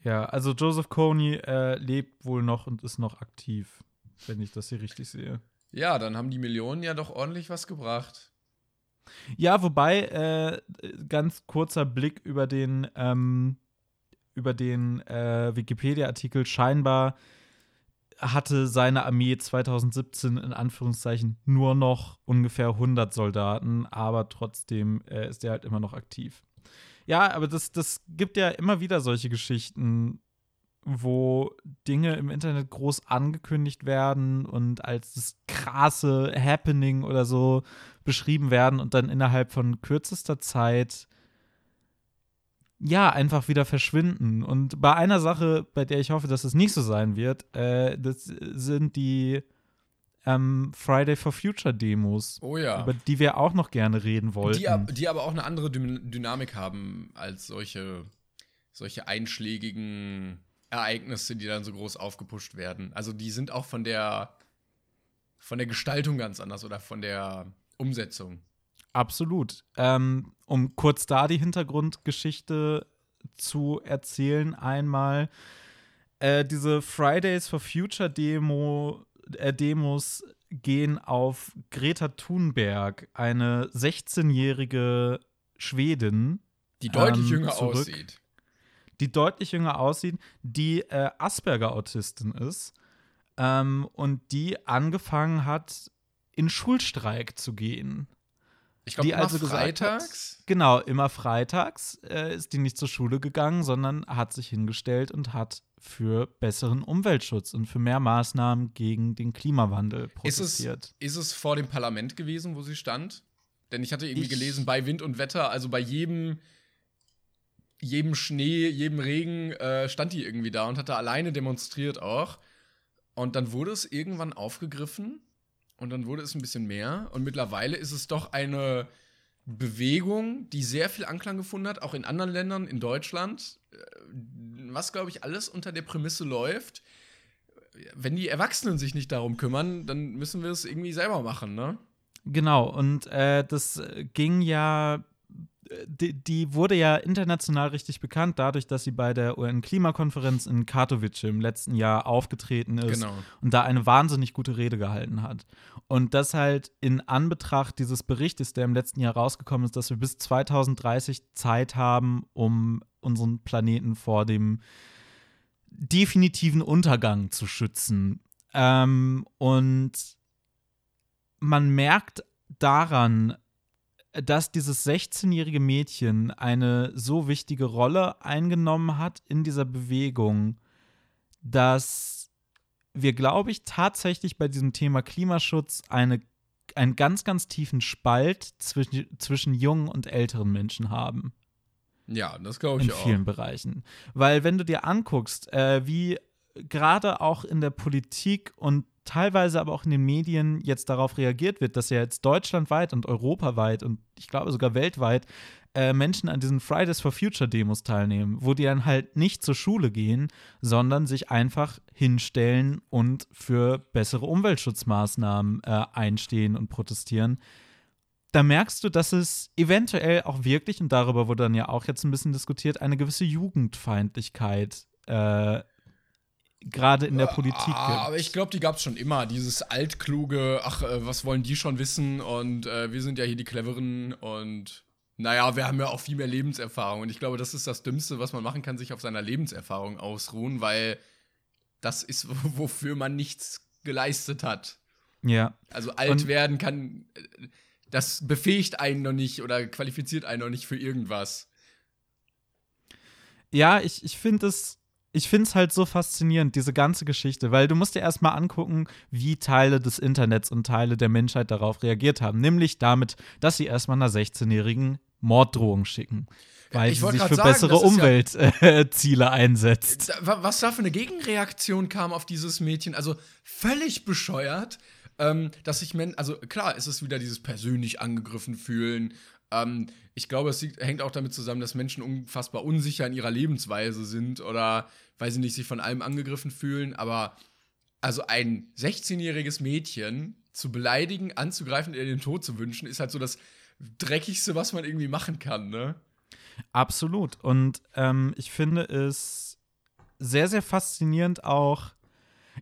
Ja, also Joseph Kony äh, lebt wohl noch und ist noch aktiv, wenn ich das hier richtig sehe. Ja, dann haben die Millionen ja doch ordentlich was gebracht. Ja, wobei, äh, ganz kurzer Blick über den, ähm, über den äh, Wikipedia-Artikel. Scheinbar hatte seine Armee 2017 in Anführungszeichen nur noch ungefähr 100 Soldaten, aber trotzdem äh, ist er halt immer noch aktiv. Ja, aber das, das gibt ja immer wieder solche Geschichten, wo Dinge im Internet groß angekündigt werden und als das krasse Happening oder so beschrieben werden und dann innerhalb von kürzester Zeit ja einfach wieder verschwinden. Und bei einer Sache, bei der ich hoffe, dass es nicht so sein wird, äh, das sind die ähm, Friday for Future Demos, Oh ja. über die wir auch noch gerne reden wollten. Die, die aber auch eine andere Dynamik haben als solche, solche einschlägigen Ereignisse, die dann so groß aufgepusht werden. Also die sind auch von der von der Gestaltung ganz anders oder von der Umsetzung. Absolut. Ähm, um kurz da die Hintergrundgeschichte zu erzählen, einmal äh, diese Fridays for Future Demo, äh, Demos gehen auf Greta Thunberg, eine 16-jährige Schwedin, Die deutlich Ähm, jünger zurück. aussieht. die deutlich jünger aussieht, die äh, Asperger-Autistin ist ähm, und die angefangen hat, in Schulstreik zu gehen. Ich glaube, die immer also freitags. Genau, immer freitags äh, ist die nicht zur Schule gegangen, sondern hat sich hingestellt und hat für besseren Umweltschutz und für mehr Maßnahmen gegen den Klimawandel Ist es, protestiert. ist es vor dem Parlament gewesen, wo sie stand? Denn ich hatte irgendwie Ich- gelesen, bei Wind und Wetter, also bei jedem, jedem Schnee, jedem Regen, äh, stand die irgendwie da und hatte alleine demonstriert auch. Und dann wurde es irgendwann aufgegriffen und dann wurde es ein bisschen mehr. Und mittlerweile ist es doch eine Bewegung, die sehr viel Anklang gefunden hat, auch in anderen Ländern, in Deutschland. äh, Was, glaube ich, alles unter der Prämisse läuft. Wenn die Erwachsenen sich nicht darum kümmern, dann müssen wir es irgendwie selber machen, ne? Genau, und äh, das ging ja, die, die wurde ja international richtig bekannt, dadurch, dass sie bei der UN-Klimakonferenz in Katowice im letzten Jahr aufgetreten ist Genau. und da eine wahnsinnig gute Rede gehalten hat. Und das halt in Anbetracht dieses Berichtes, der im letzten Jahr rausgekommen ist, dass wir bis 2030 Zeit haben, um unseren Planeten vor dem definitiven Untergang zu schützen. Ähm, und man merkt daran, dass dieses 16-jährige Mädchen eine so wichtige Rolle eingenommen hat in dieser Bewegung, dass wir, glaube ich, tatsächlich bei diesem Thema Klimaschutz eine, einen ganz, ganz tiefen Spalt zwischen, zwischen jungen und älteren Menschen haben Ja, das glaube in ich auch. vielen Bereichen. Weil wenn du dir anguckst, äh, wie gerade auch in der Politik und teilweise aber auch in den Medien jetzt darauf reagiert wird, dass ja jetzt deutschlandweit und europaweit und ich glaube sogar weltweit äh, Menschen an diesen Fridays for Future Demos teilnehmen, wo die dann halt nicht zur Schule gehen, sondern sich einfach hinstellen und für bessere Umweltschutzmaßnahmen äh, einstehen und protestieren. Da merkst du, dass es eventuell auch wirklich, und darüber wurde dann ja auch jetzt ein bisschen diskutiert, eine gewisse Jugendfeindlichkeit äh, gerade in der Politik Ah, gibt. aber ich glaube, die gab es schon immer. Dieses altkluge, ach, äh, was wollen die schon wissen? Und äh, wir sind ja hier die Cleveren und naja, wir haben ja auch viel mehr Lebenserfahrung. Und ich glaube, das ist das Dümmste, was man machen kann, sich auf seiner Lebenserfahrung ausruhen, weil das ist, wofür man nichts geleistet hat. ja. Also alt Und- werden kann, äh, das befähigt einen noch nicht oder qualifiziert einen noch nicht für irgendwas. Ja, ich, ich finde es, ich finde es halt so faszinierend, diese ganze Geschichte, weil du musst dir erstmal angucken, wie Teile des Internets und Teile der Menschheit darauf reagiert haben. Nämlich damit, dass sie erstmal einer 16-jährigen Morddrohung schicken. Weil Ich sie sich für sagen, bessere ist ja- Umweltziele einsetzt. Was da für eine Gegenreaktion kam auf dieses Mädchen, also völlig bescheuert, ähm, dass ich, men also klar, es ist wieder dieses persönlich angegriffen fühlen. Ähm, ich glaube, es hängt auch damit zusammen, dass Menschen unfassbar unsicher in ihrer Lebensweise sind oder, weil sie nicht sich von allem angegriffen fühlen. Aber also ein 16-jähriges Mädchen zu beleidigen, anzugreifen, ihr den Tod zu wünschen, ist halt so das dreckigste, was man irgendwie machen kann, ne? Absolut. Und ähm, ich finde es sehr, sehr faszinierend auch.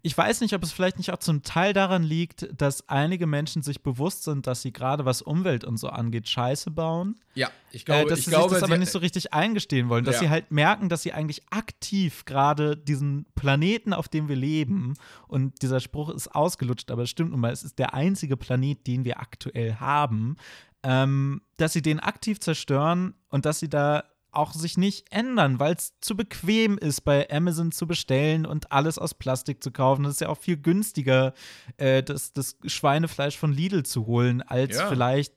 Ich weiß nicht, ob es vielleicht nicht auch zum Teil daran liegt, dass einige Menschen sich bewusst sind, dass sie gerade was Umwelt und so angeht, Scheiße bauen. Ja, ich äh, glaube, dass ich sie glaube, sich das aber nicht so richtig eingestehen wollen, dass Ja. sie halt merken, dass sie eigentlich aktiv gerade diesen Planeten, auf dem wir leben, und dieser Spruch ist ausgelutscht, aber es stimmt nun mal, es ist der einzige Planet, den wir aktuell haben, ähm, dass sie den aktiv zerstören und dass sie da auch sich nicht ändern, weil es zu bequem ist, bei Amazon zu bestellen und alles aus Plastik zu kaufen. Das ist ja auch viel günstiger, äh, das, das Schweinefleisch von Lidl zu holen, als Ja. vielleicht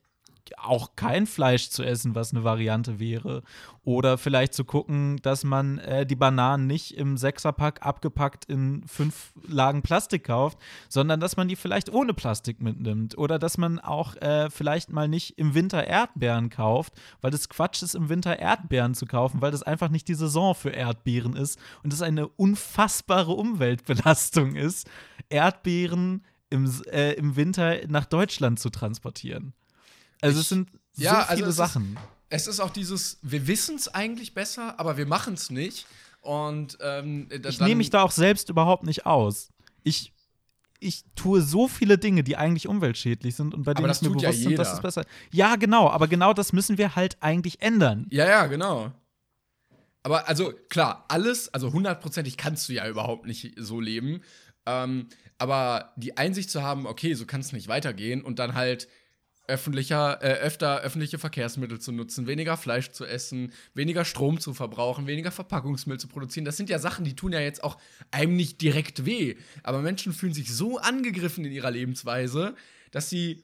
auch kein Fleisch zu essen, was eine Variante wäre. Oder vielleicht zu gucken, dass man äh, die Bananen nicht im Sechserpack abgepackt in fünf Lagen Plastik kauft, sondern dass man die vielleicht ohne Plastik mitnimmt. Oder dass man auch äh, vielleicht mal nicht im Winter Erdbeeren kauft, weil das Quatsch ist, im Winter Erdbeeren zu kaufen, weil das einfach nicht die Saison für Erdbeeren ist und das eine unfassbare Umweltbelastung ist, Erdbeeren im, äh, im Winter nach Deutschland zu transportieren. Also es Ich- sind so ja, also viele es ist- Sachen. es ist auch dieses, wir wissen es eigentlich besser, aber wir machen es nicht. Und ähm, Ich nehme mich da auch selbst überhaupt nicht aus. Ich, ich tue so viele Dinge, die eigentlich umweltschädlich sind und bei denen ich mir tut ja bewusst bin, dass jeder. es besser Ja, genau, aber genau das müssen wir halt eigentlich ändern. Ja, ja, genau. Aber also klar, alles, also hundertprozentig kannst du ja überhaupt nicht so leben. Ähm, aber die Einsicht zu haben, okay, so kann es nicht weitergehen und dann halt öffentlicher, äh, öfter öffentliche Verkehrsmittel zu nutzen, weniger Fleisch zu essen, weniger Strom zu verbrauchen, weniger Verpackungsmüll zu produzieren. Das sind ja Sachen, die tun ja jetzt auch einem nicht direkt weh. Aber Menschen fühlen sich so angegriffen in ihrer Lebensweise, dass sie,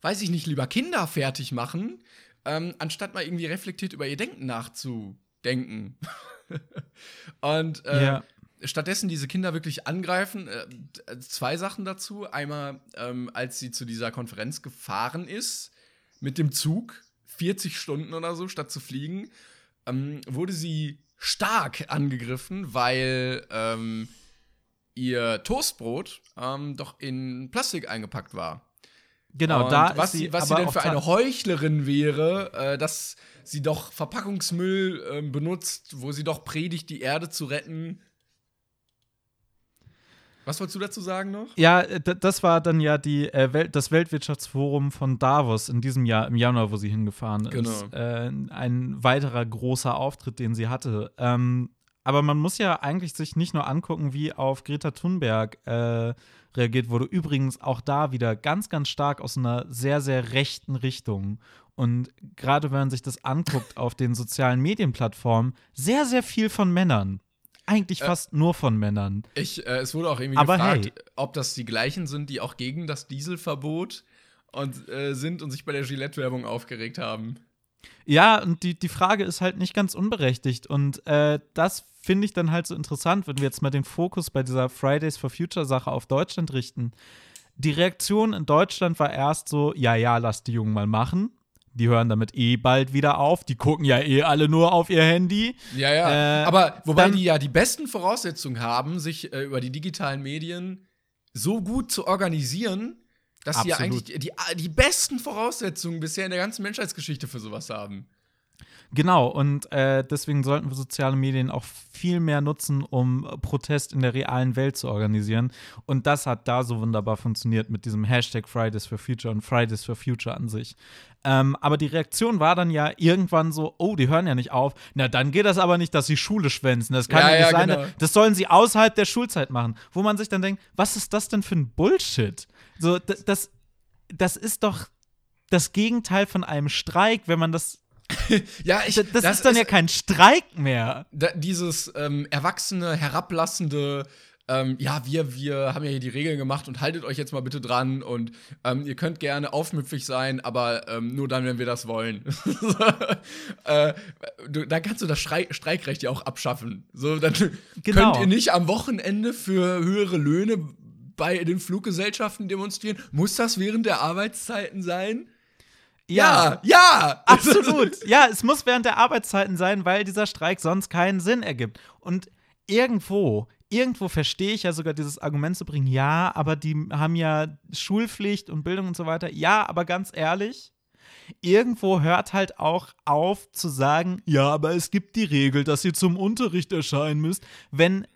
weiß ich nicht, lieber Kinder fertig machen, ähm, anstatt mal irgendwie reflektiert über ihr Denken nachzudenken. Und äh, Ja. Stattdessen diese Kinder wirklich angreifen. Äh, zwei Sachen dazu. Einmal, ähm, als sie zu dieser Konferenz gefahren ist, mit dem Zug, 40 Stunden oder so, statt zu fliegen, ähm, wurde sie stark angegriffen, weil ähm, ihr Toastbrot ähm, doch in Plastik eingepackt war. Genau, Und da was sie, was sie denn für eine Heuchlerin wäre, äh, dass sie doch Verpackungsmüll ähm, benutzt, wo sie doch predigt, die Erde zu retten. Was wolltest du dazu sagen noch? Ja, äh, das war dann ja die, äh, Welt, das Weltwirtschaftsforum von Davos in diesem Jahr, im Januar, wo sie hingefahren Genau. ist. Äh, ein weiterer großer Auftritt, den sie hatte. Ähm, aber man muss ja eigentlich sich nicht nur angucken, wie auf Greta Thunberg äh, reagiert wurde. Übrigens auch da wieder ganz, ganz stark aus einer sehr, sehr rechten Richtung. Und gerade wenn man sich das anguckt auf den sozialen Medienplattformen, sehr, sehr viel von Männern. Eigentlich Äh, fast nur von Männern. Ich, äh, es wurde auch irgendwie Aber gefragt, hey. ob das die gleichen sind, die auch gegen das Dieselverbot und, äh, sind und sich bei der Gillette-Werbung aufgeregt haben. Ja, und die, die Frage ist halt nicht ganz unberechtigt. Und äh, das finde ich dann halt so interessant, wenn wir jetzt mal den Fokus bei dieser Fridays for Future Sache auf Deutschland richten. Die Reaktion in Deutschland war erst so: Ja, ja, lass die Jungen mal machen. Die hören damit eh bald wieder auf. Die gucken ja eh alle nur auf ihr Handy. Ja, ja. Äh, Aber wobei die ja die besten Voraussetzungen haben, sich äh, über die digitalen Medien so gut zu organisieren, dass sie ja Absolut. eigentlich die, die, die besten Voraussetzungen bisher in der ganzen Menschheitsgeschichte für sowas haben. Genau, und äh, deswegen sollten wir soziale Medien auch viel mehr nutzen, um Protest in der realen Welt zu organisieren. Und das hat da so wunderbar funktioniert mit diesem Hashtag Fridays for Future und Fridays for Future an sich. Ähm, aber die Reaktion war dann ja irgendwann so, oh, die hören ja nicht auf. Na, dann geht das aber nicht, dass sie Schule schwänzen. Das kann Ja, ja, nicht ja, sein. genau. Das sollen sie außerhalb der Schulzeit machen. Wo man sich dann denkt, was ist das denn für ein Bullshit? So, das, das, das ist doch das Gegenteil von einem Streik, wenn man das ja, ich, das, das, ist dann ja kein Streik mehr. Da, dieses ähm, erwachsene, herablassende, ähm, ja, wir, wir haben ja hier die Regeln gemacht und haltet euch jetzt mal bitte dran und ähm, ihr könnt gerne aufmüpfig sein, aber ähm, nur dann, wenn wir das wollen. äh, du, dann kannst du das Streik Streikrecht ja auch abschaffen. So, dann genau. könnt ihr nicht am Wochenende für höhere Löhne bei den Fluggesellschaften demonstrieren. Muss das während der Arbeitszeiten sein? Ja, ja, absolut. ja, es muss während der Arbeitszeiten sein, weil dieser Streik sonst keinen Sinn ergibt. Und irgendwo, irgendwo verstehe ich ja sogar dieses Argument zu bringen, ja, aber die haben ja Schulpflicht und Bildung und so weiter. Ja, aber ganz ehrlich, irgendwo hört halt auch auf zu sagen, ja, aber es gibt die Regel, dass ihr zum Unterricht erscheinen müsst, wenn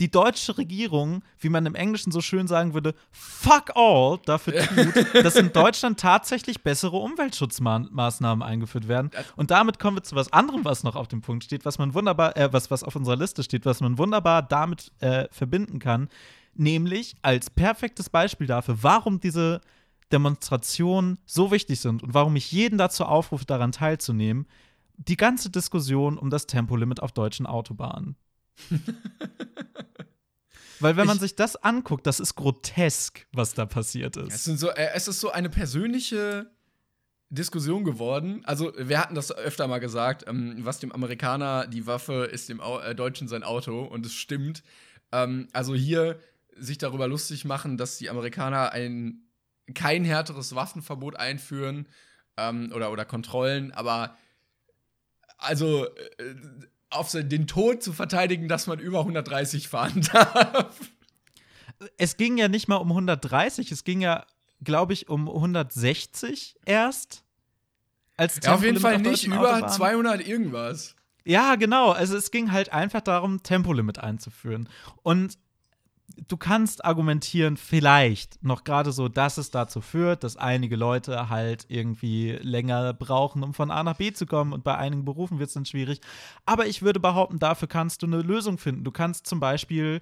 die deutsche Regierung, wie man im Englischen so schön sagen würde, fuck all dafür tut, dass in Deutschland tatsächlich bessere Umweltschutzmaßnahmen eingeführt werden. Und damit kommen wir zu was anderem, was noch auf dem Punkt steht, was man wunderbar, äh, was, was auf unserer Liste steht, was man wunderbar damit äh, verbinden kann. Nämlich als perfektes Beispiel dafür, warum diese Demonstrationen so wichtig sind und warum ich jeden dazu aufrufe, daran teilzunehmen, die ganze Diskussion um das Tempolimit auf deutschen Autobahnen. Weil wenn man ich, sich das anguckt, das ist grotesk, was da passiert ist. Es, so, äh, es ist so eine persönliche Diskussion geworden. Also, wir hatten das öfter mal gesagt, ähm, was dem Amerikaner die Waffe ist, dem Au äh, Deutschen sein Auto. Und es stimmt. Ähm, also, hier sich darüber lustig machen, dass die Amerikaner ein kein härteres Waffenverbot einführen ähm, oder, oder Kontrollen, aber also äh, auf den Tod zu verteidigen, dass man über 130 fahren darf. Es ging ja nicht mal um 130, es ging ja, glaube ich, um 160 erst. Als ja, auf jeden Fall nicht über Autobahn. 200 irgendwas. Ja, genau. Also es ging halt einfach darum, Tempolimit einzuführen. Und du kannst argumentieren, vielleicht noch gerade so, dass es dazu führt, dass einige Leute halt irgendwie länger brauchen, um von A nach B zu kommen und bei einigen Berufen wird es dann schwierig. Aber ich würde behaupten, dafür kannst du eine Lösung finden. Du kannst zum Beispiel,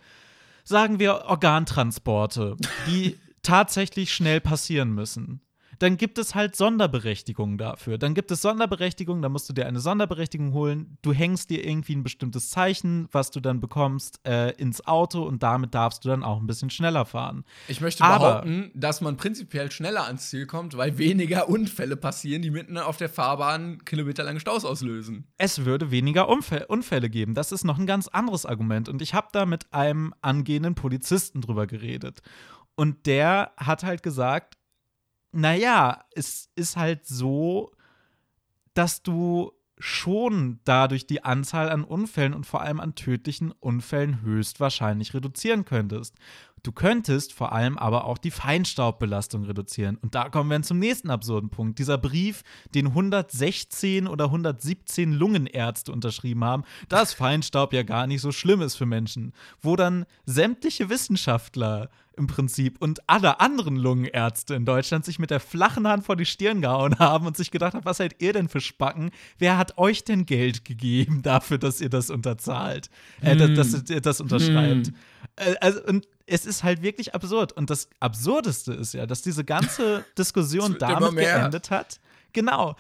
sagen wir, Organtransporte, die tatsächlich schnell passieren müssen dann gibt es halt Sonderberechtigungen dafür. Dann gibt es Sonderberechtigungen, da musst du dir eine Sonderberechtigung holen. Du hängst dir irgendwie ein bestimmtes Zeichen, was du dann bekommst, äh, ins Auto und damit darfst du dann auch ein bisschen schneller fahren. Ich möchte Aber, behaupten, dass man prinzipiell schneller ans Ziel kommt, weil weniger Unfälle passieren, die mitten auf der Fahrbahn kilometerlange Staus auslösen. Es würde weniger Unfälle, Unfälle geben. Das ist noch ein ganz anderes Argument. Und ich habe da mit einem angehenden Polizisten drüber geredet. Und der hat halt gesagt, naja, es ist halt so, dass du schon dadurch die Anzahl an Unfällen und vor allem an tödlichen Unfällen höchstwahrscheinlich reduzieren könntest. Du könntest vor allem aber auch die Feinstaubbelastung reduzieren. Und da kommen wir zum nächsten absurden Punkt. Dieser Brief, den 116 oder 117 Lungenärzte unterschrieben haben, dass Feinstaub ja gar nicht so schlimm ist für Menschen. Wo dann sämtliche Wissenschaftler im Prinzip und alle anderen Lungenärzte in Deutschland sich mit der flachen Hand vor die Stirn gehauen haben und sich gedacht haben, was seid ihr denn für Spacken? Wer hat euch denn Geld gegeben dafür, dass ihr das unterzahlt? Äh, hm. dass, dass, ihr das unterschreibt? Hm. Äh, also, und es ist halt wirklich absurd. Und das Absurdeste ist ja, dass diese ganze Diskussion damit geendet hat. Genau.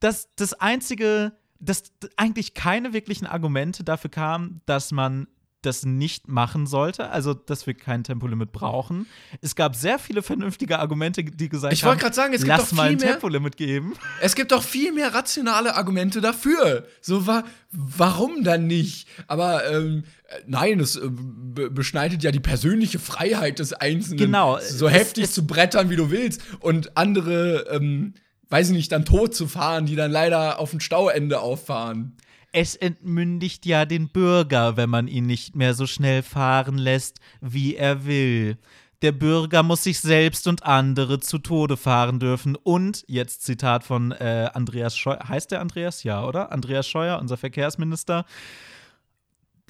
Dass das einzige, dass eigentlich keine wirklichen Argumente dafür kamen, dass man das nicht machen sollte, also dass wir kein Tempolimit brauchen. Es gab sehr viele vernünftige Argumente, die gesagt ich haben, sagen, es gibt lass doch mal ein Tempolimit geben. Es gibt doch viel mehr rationale Argumente dafür. So wa warum dann nicht? Aber ähm, nein, es äh, beschneidet ja die persönliche Freiheit des Einzelnen, genau, so heftig zu brettern, wie du willst und andere ähm, weiß ich nicht, dann tot zu fahren, die dann leider auf ein Stauende auffahren es entmündigt ja den Bürger, wenn man ihn nicht mehr so schnell fahren lässt, wie er will. Der Bürger muss sich selbst und andere zu Tode fahren dürfen. Und, jetzt Zitat von äh, Andreas Scheuer, heißt der Andreas? Ja, oder? Andreas Scheuer, unser Verkehrsminister.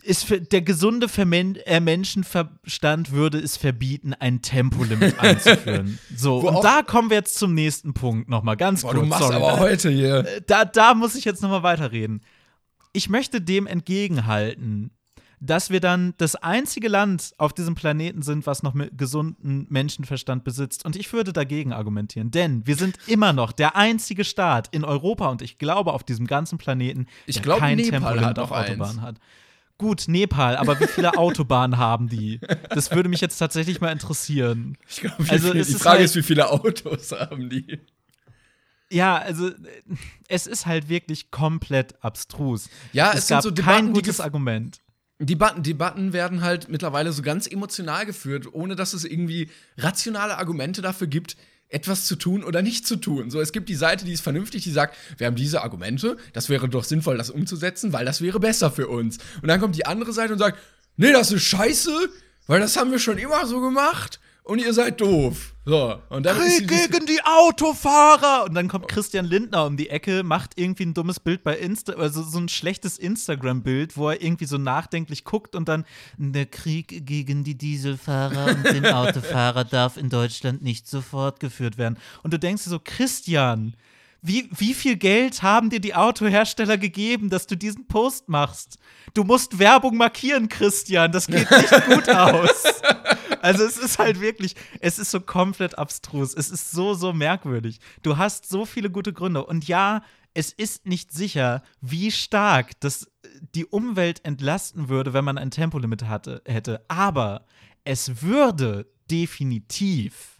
Ist der gesunde Vermen äh, Menschenverstand würde es verbieten, ein Tempolimit einzuführen. So, Wo und da kommen wir jetzt zum nächsten Punkt nochmal ganz Boah, kurz. Du machst sorry, aber heute hier. Da, da muss ich jetzt nochmal weiterreden ich möchte dem entgegenhalten, dass wir dann das einzige Land auf diesem Planeten sind, was noch mit gesundem Menschenverstand besitzt. Und ich würde dagegen argumentieren, denn wir sind immer noch der einzige Staat in Europa und ich glaube auf diesem ganzen Planeten, Ich der kein Tempolimit hat auf. Autobahnen hat. Gut, Nepal, aber wie viele Autobahnen haben die? Das würde mich jetzt tatsächlich mal interessieren. Ich glaube, Also, die Frage halt- ist, wie viele Autos haben die? Ja, also äh, es ist halt wirklich komplett abstrus. Ja, es, es sind gab so kein Debatten, die gutes Argument. Debatten, Debatten werden halt mittlerweile so ganz emotional geführt, ohne dass es irgendwie rationale Argumente dafür gibt, etwas zu tun oder nicht zu tun. So, es gibt die Seite, die ist vernünftig, die sagt, wir haben diese Argumente, das wäre doch sinnvoll, das umzusetzen, weil das wäre besser für uns. Und dann kommt die andere Seite und sagt, nee, das ist scheiße, weil das haben wir schon immer so gemacht und ihr seid doof. So, und dann Krieg gegen die Autofahrer! Und dann kommt Christian Lindner um die Ecke, macht irgendwie ein dummes Bild bei Insta, also so ein schlechtes Instagram-Bild, wo er irgendwie so nachdenklich guckt und dann der Krieg gegen die Dieselfahrer und den Autofahrer darf in Deutschland nicht so fortgeführt werden. Und du denkst dir so, Christian, wie, wie viel Geld haben dir die Autohersteller gegeben, dass du diesen Post machst? Du musst Werbung markieren, Christian. Das geht nicht gut aus. Also es ist halt wirklich, es ist so komplett abstrus. Es ist so, so merkwürdig. Du hast so viele gute Gründe. Und ja, es ist nicht sicher, wie stark das die Umwelt entlasten würde, wenn man ein Tempolimit hatte, hätte. Aber es würde definitiv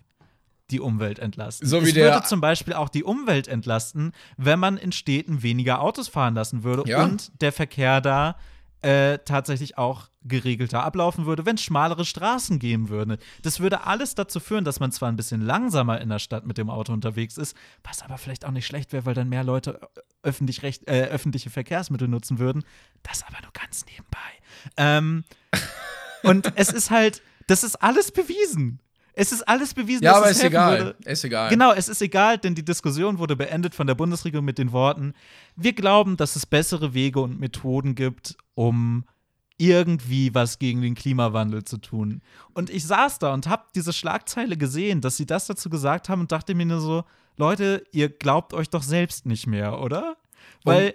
die Umwelt entlasten. So wie es der- würde zum Beispiel auch die Umwelt entlasten, wenn man in Städten weniger Autos fahren lassen würde Ja. und der Verkehr da äh, tatsächlich auch geregelter ablaufen würde, wenn es schmalere Straßen geben würde. Das würde alles dazu führen, dass man zwar ein bisschen langsamer in der Stadt mit dem Auto unterwegs ist, was aber vielleicht auch nicht schlecht wäre, weil dann mehr Leute öffentlich recht, äh, öffentliche Verkehrsmittel nutzen würden. Das aber nur ganz nebenbei. Ähm, und es ist halt, das ist alles bewiesen. Es ist alles bewiesen, ja, dass aber es ist egal. würde. Ist egal. Genau, es ist egal, denn die Diskussion wurde beendet von der Bundesregierung mit den Worten: Wir glauben, dass es bessere Wege und Methoden gibt, um irgendwie was gegen den Klimawandel zu tun. Und ich saß da und habe diese Schlagzeile gesehen, dass sie das dazu gesagt haben und dachte mir nur so: Leute, ihr glaubt euch doch selbst nicht mehr, oder? Weil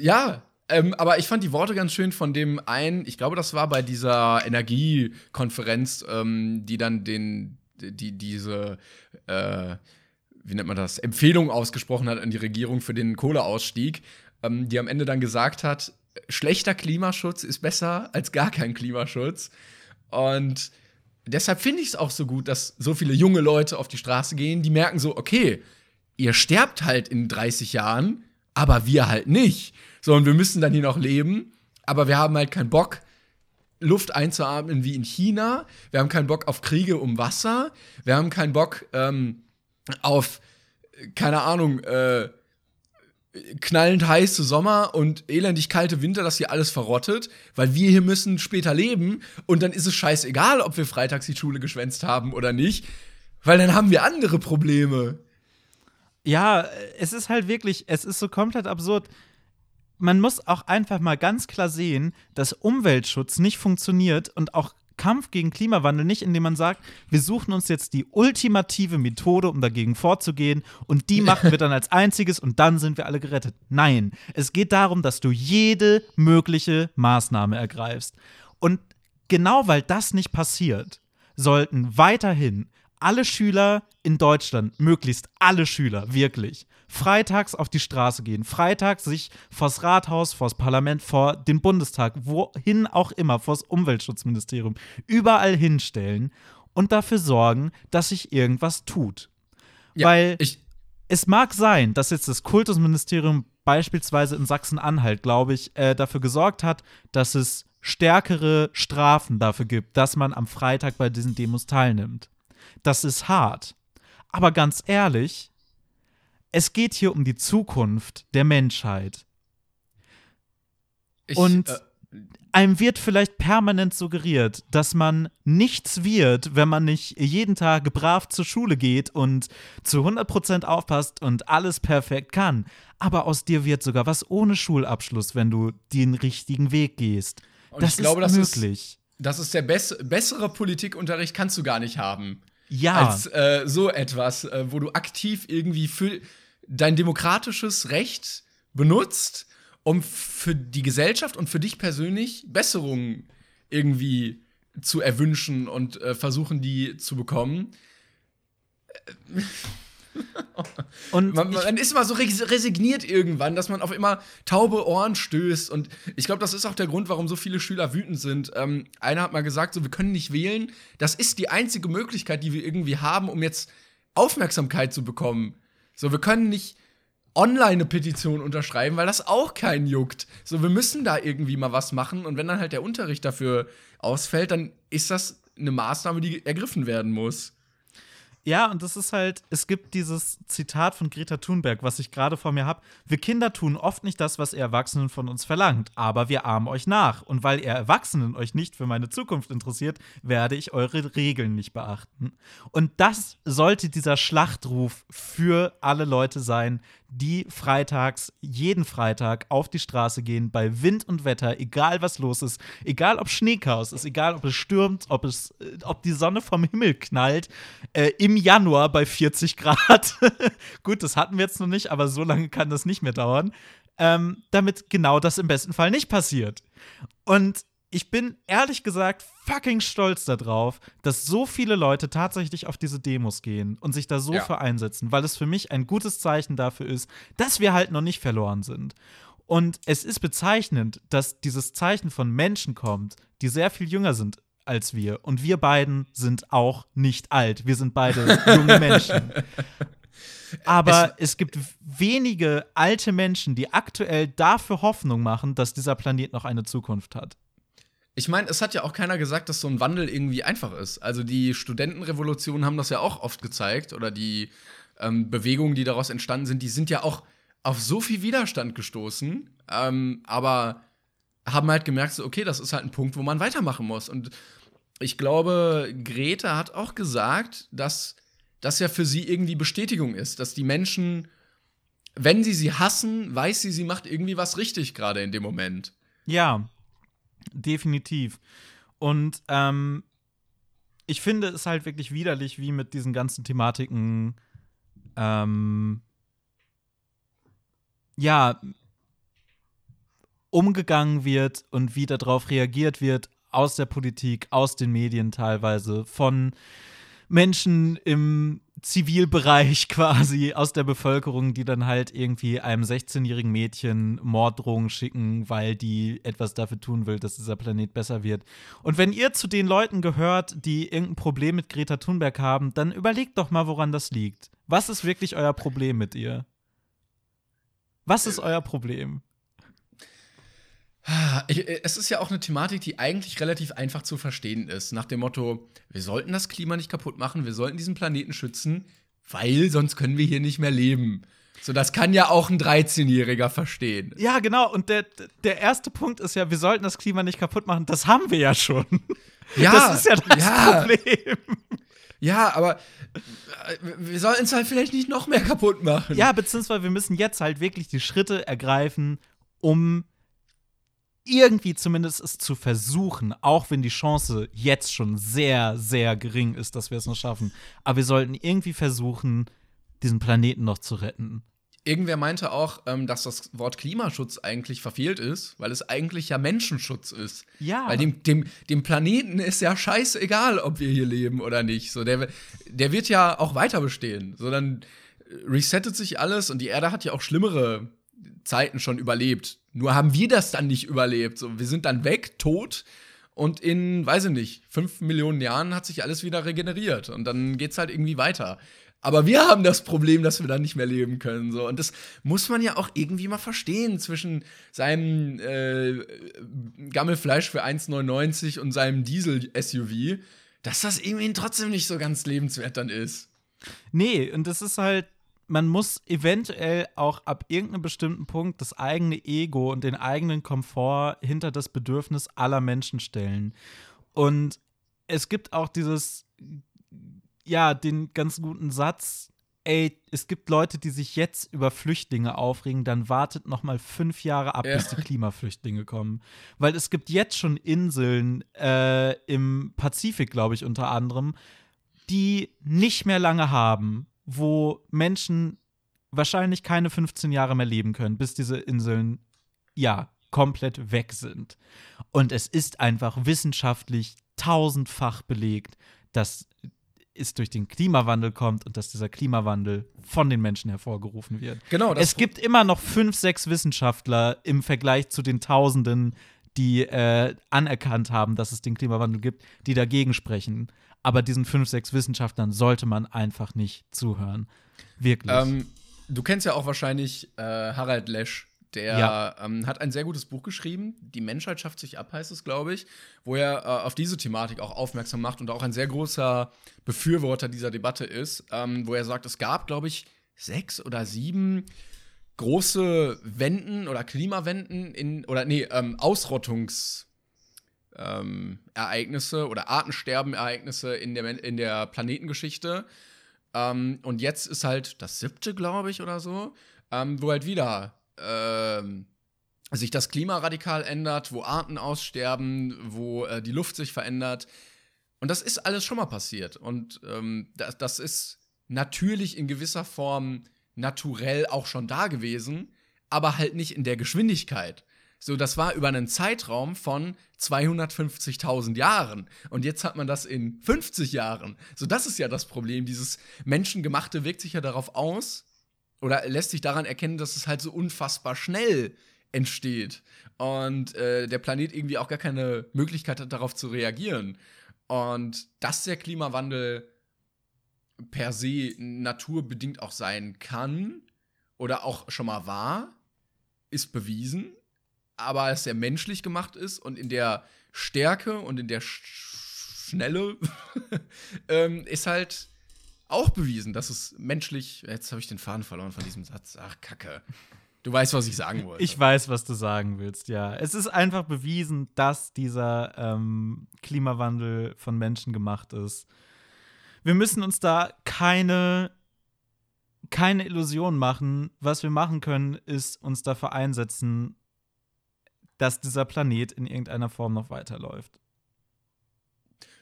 Ja, ähm, aber ich fand die Worte ganz schön von dem einen, ich glaube, das war bei dieser Energiekonferenz, ähm, die dann den, die, diese, äh, wie nennt man das, Empfehlung ausgesprochen hat an die Regierung für den Kohleausstieg, ähm, die am Ende dann gesagt hat, schlechter Klimaschutz ist besser als gar kein Klimaschutz. Und deshalb finde ich es auch so gut, dass so viele junge Leute auf die Straße gehen, die merken so, okay, ihr sterbt halt in 30 Jahren, aber wir halt nicht. So, und wir müssen dann hier noch leben, aber wir haben halt keinen Bock, Luft einzuatmen wie in China. Wir haben keinen Bock auf Kriege um Wasser. Wir haben keinen Bock ähm, auf, keine Ahnung, äh, knallend heiße Sommer und elendig kalte Winter, dass hier alles verrottet, weil wir hier müssen später leben und dann ist es scheißegal, ob wir freitags die Schule geschwänzt haben oder nicht, weil dann haben wir andere Probleme. Ja, es ist halt wirklich, es ist so komplett absurd. Man muss auch einfach mal ganz klar sehen, dass Umweltschutz nicht funktioniert und auch Kampf gegen Klimawandel nicht, indem man sagt, wir suchen uns jetzt die ultimative Methode, um dagegen vorzugehen und die machen wir dann als einziges und dann sind wir alle gerettet. Nein, es geht darum, dass du jede mögliche Maßnahme ergreifst. Und genau weil das nicht passiert, sollten weiterhin alle Schüler in Deutschland, möglichst alle Schüler, wirklich, freitags auf die Straße gehen, freitags sich vors Rathaus, vors Parlament, vor den Bundestag, wohin auch immer, vors Umweltschutzministerium, überall hinstellen und dafür sorgen, dass sich irgendwas tut. Ja, Weil ich, es mag sein, dass jetzt das Kultusministerium beispielsweise in Sachsen-Anhalt, glaube ich, äh, dafür gesorgt hat, dass es stärkere Strafen dafür gibt, dass man am Freitag bei diesen Demos teilnimmt. Das ist hart. Aber ganz ehrlich, es geht hier um die Zukunft der Menschheit. ich Und äh, einem wird vielleicht permanent suggeriert, dass man nichts wird, wenn man nicht jeden Tag brav zur Schule geht und zu 100% aufpasst und alles perfekt kann. Aber aus dir wird sogar was ohne Schulabschluss, wenn du den richtigen Weg gehst. Und das ich glaube, ist das ist- möglich. das ist der bess bessere Politikunterricht kannst du gar nicht haben. Ja, als äh, so etwas, äh, wo du aktiv irgendwie für dein demokratisches Recht benutzt, um für die Gesellschaft und für dich persönlich Besserungen irgendwie zu erwünschen und äh, versuchen, die zu bekommen. Und man, man, ist immer so resigniert irgendwann, dass man auf immer taube Ohren stößt. Und ich glaube, das ist auch der Grund, warum so viele Schüler wütend sind. Ähm, einer hat mal gesagt, so, wir können nicht wählen. Das ist die einzige Möglichkeit, die wir irgendwie haben, um jetzt Aufmerksamkeit zu bekommen. So, wir können nicht online eine Petition unterschreiben, weil das auch keinen juckt. So, wir müssen da irgendwie mal was machen. Und wenn dann halt der Unterricht dafür ausfällt, dann ist das eine Maßnahme, die ergriffen werden muss. Ja, und das ist halt, es gibt dieses Zitat von Greta Thunberg, was ich gerade vor mir habe. Wir Kinder tun oft nicht das, was ihr Erwachsenen von uns verlangt, aber wir ahmen euch nach. Und weil ihr Erwachsenen euch nicht für meine Zukunft interessiert, werde ich eure Regeln nicht beachten. Und das sollte dieser Schlachtruf für alle Leute sein, die freitags, jeden Freitag auf die Straße gehen, bei Wind und Wetter, egal was los ist, egal ob Schneechaos ist, egal ob es stürmt, ob, es, äh, ob die Sonne vom Himmel knallt, äh, im Januar bei 40 Grad. Gut, das hatten wir jetzt noch nicht, aber so lange kann das nicht mehr dauern. Ähm, damit genau das im besten Fall nicht passiert. Und ich bin ehrlich gesagt fucking stolz darauf, dass so viele Leute tatsächlich auf diese Demos gehen und sich da so ja. für einsetzen, weil es für mich ein gutes Zeichen dafür ist, dass wir halt noch nicht verloren sind. Und es ist bezeichnend, dass dieses Zeichen von Menschen kommt, die sehr viel jünger sind als wir. Und wir beiden sind auch nicht alt. Wir sind beide junge Menschen. Aber es, es, gibt wenige alte Menschen, die aktuell dafür Hoffnung machen, dass dieser Planet noch eine Zukunft hat. Ich meine, es hat ja auch keiner gesagt, dass so ein Wandel irgendwie einfach ist. Also die Studentenrevolutionen haben das ja auch oft gezeigt oder die ähm, Bewegungen, die daraus entstanden sind, die sind ja auch auf so viel Widerstand gestoßen, ähm, aber haben halt gemerkt, so, okay, das ist halt ein Punkt, wo man weitermachen muss. Und ich glaube, Greta hat auch gesagt, dass das ja für sie irgendwie Bestätigung ist, dass die Menschen, wenn sie sie hassen, weiß sie, sie macht irgendwie was richtig gerade in dem Moment. Ja, Definitiv. Und ähm, ich finde es halt wirklich widerlich, wie mit diesen ganzen Thematiken ähm, ja umgegangen wird und wie darauf reagiert wird aus der Politik, aus den Medien teilweise, von Menschen im Zivilbereich quasi aus der Bevölkerung, die dann halt irgendwie einem 16-jährigen Mädchen Morddrohungen schicken, weil die etwas dafür tun will, dass dieser Planet besser wird. Und wenn ihr zu den Leuten gehört, die irgendein Problem mit Greta Thunberg haben, dann überlegt doch mal, woran das liegt. Was ist wirklich euer Problem mit ihr? Was ist euer Problem? Äh, es ist ja auch eine Thematik, die eigentlich relativ einfach zu verstehen ist. Nach dem Motto, wir sollten das Klima nicht kaputt machen, wir sollten diesen Planeten schützen, weil sonst können wir hier nicht mehr leben. So, das kann ja auch ein 13-Jähriger verstehen. Ja, genau. Und der, der erste Punkt ist ja, wir sollten das Klima nicht kaputt machen. Das haben wir ja schon. Ja, das ist ja das ja. Problem. Ja, aber äh, wir sollten es halt vielleicht nicht noch mehr kaputt machen. Ja, beziehungsweise wir müssen jetzt halt wirklich die Schritte ergreifen, um irgendwie zumindest es zu versuchen, auch wenn die Chance jetzt schon sehr, sehr gering ist, dass wir es noch schaffen. Aber wir sollten irgendwie versuchen, diesen Planeten noch zu retten. Irgendwer meinte auch, ähm, dass das Wort Klimaschutz eigentlich verfehlt ist, weil es eigentlich ja Menschenschutz ist. Ja. Weil dem, dem, dem Planeten ist ja scheißegal, ob wir hier leben oder nicht. So, der, der wird ja auch weiter bestehen. So, dann resettet sich alles und die Erde hat ja auch schlimmere Zeiten schon überlebt. Nur haben wir das dann nicht überlebt. So, wir sind dann weg, tot. Und in, weiß ich nicht, fünf Millionen Jahren hat sich alles wieder regeneriert. Und dann geht es halt irgendwie weiter. Aber wir haben das Problem, dass wir dann nicht mehr leben können. So. Und das muss man ja auch irgendwie mal verstehen zwischen seinem äh, Gammelfleisch für 1,99 und seinem Diesel-SUV, dass das irgendwie trotzdem nicht so ganz lebenswert dann ist. Nee, und das ist halt man muss eventuell auch ab irgendeinem bestimmten Punkt das eigene Ego und den eigenen Komfort hinter das Bedürfnis aller Menschen stellen. Und es gibt auch dieses, ja, den ganz guten Satz, ey, es gibt Leute, die sich jetzt über Flüchtlinge aufregen, dann wartet noch mal fünf Jahre ab, ja. bis die Klimaflüchtlinge kommen. Weil es gibt jetzt schon Inseln äh, im Pazifik, glaube ich, unter anderem, die nicht mehr lange haben wo Menschen wahrscheinlich keine 15 Jahre mehr leben können, bis diese Inseln ja, komplett weg sind. Und es ist einfach wissenschaftlich tausendfach belegt, dass es durch den Klimawandel kommt und dass dieser Klimawandel von den Menschen hervorgerufen wird. Genau, es gibt immer noch fünf, sechs Wissenschaftler im Vergleich zu den Tausenden, die äh, anerkannt haben, dass es den Klimawandel gibt, die dagegen sprechen. Aber diesen fünf, sechs Wissenschaftlern sollte man einfach nicht zuhören. Wirklich. Ähm, du kennst ja auch wahrscheinlich äh, Harald Lesch. Der Ja. ähm, hat ein sehr gutes Buch geschrieben. Die Menschheit schafft sich ab, heißt es, glaube ich, wo er äh, auf diese Thematik auch aufmerksam macht und auch ein sehr großer Befürworter dieser Debatte ist, ähm, wo er sagt, es gab, glaube ich, sechs oder sieben große Wenden oder Klimawenden in oder nee, ähm, Ausrottungs ähm, Ereignisse oder Artensterben-Ereignisse in der, in der Planetengeschichte. Ähm, und jetzt ist halt das siebte, glaube ich, oder so, ähm, wo halt wieder ähm, sich das Klima radikal ändert, wo Arten aussterben, wo äh, die Luft sich verändert. Und das ist alles schon mal passiert. Und ähm, das, das ist natürlich in gewisser Form naturell auch schon da gewesen, aber halt nicht in der Geschwindigkeit. So, das war über einen Zeitraum von 250.000 Jahren. Und jetzt hat man das in 50 Jahren. So, das ist ja das Problem. Dieses Menschengemachte wirkt sich ja darauf aus oder lässt sich daran erkennen, dass es halt so unfassbar schnell entsteht. Und äh, der Planet irgendwie auch gar keine Möglichkeit hat, darauf zu reagieren. Und dass der Klimawandel per se naturbedingt auch sein kann oder auch schon mal war, ist bewiesen. Aber dass er menschlich gemacht ist und in der Stärke und in der Sch Schnelle ähm, ist halt auch bewiesen, dass es menschlich. Jetzt habe ich den Faden verloren von diesem Satz. Ach, Kacke. Du weißt, was ich sagen wollte. Ich weiß, was du sagen willst, ja. Es ist einfach bewiesen, dass dieser ähm, Klimawandel von Menschen gemacht ist. Wir müssen uns da keine, keine Illusion machen. Was wir machen können, ist uns dafür einsetzen, dass dieser Planet in irgendeiner Form noch weiterläuft.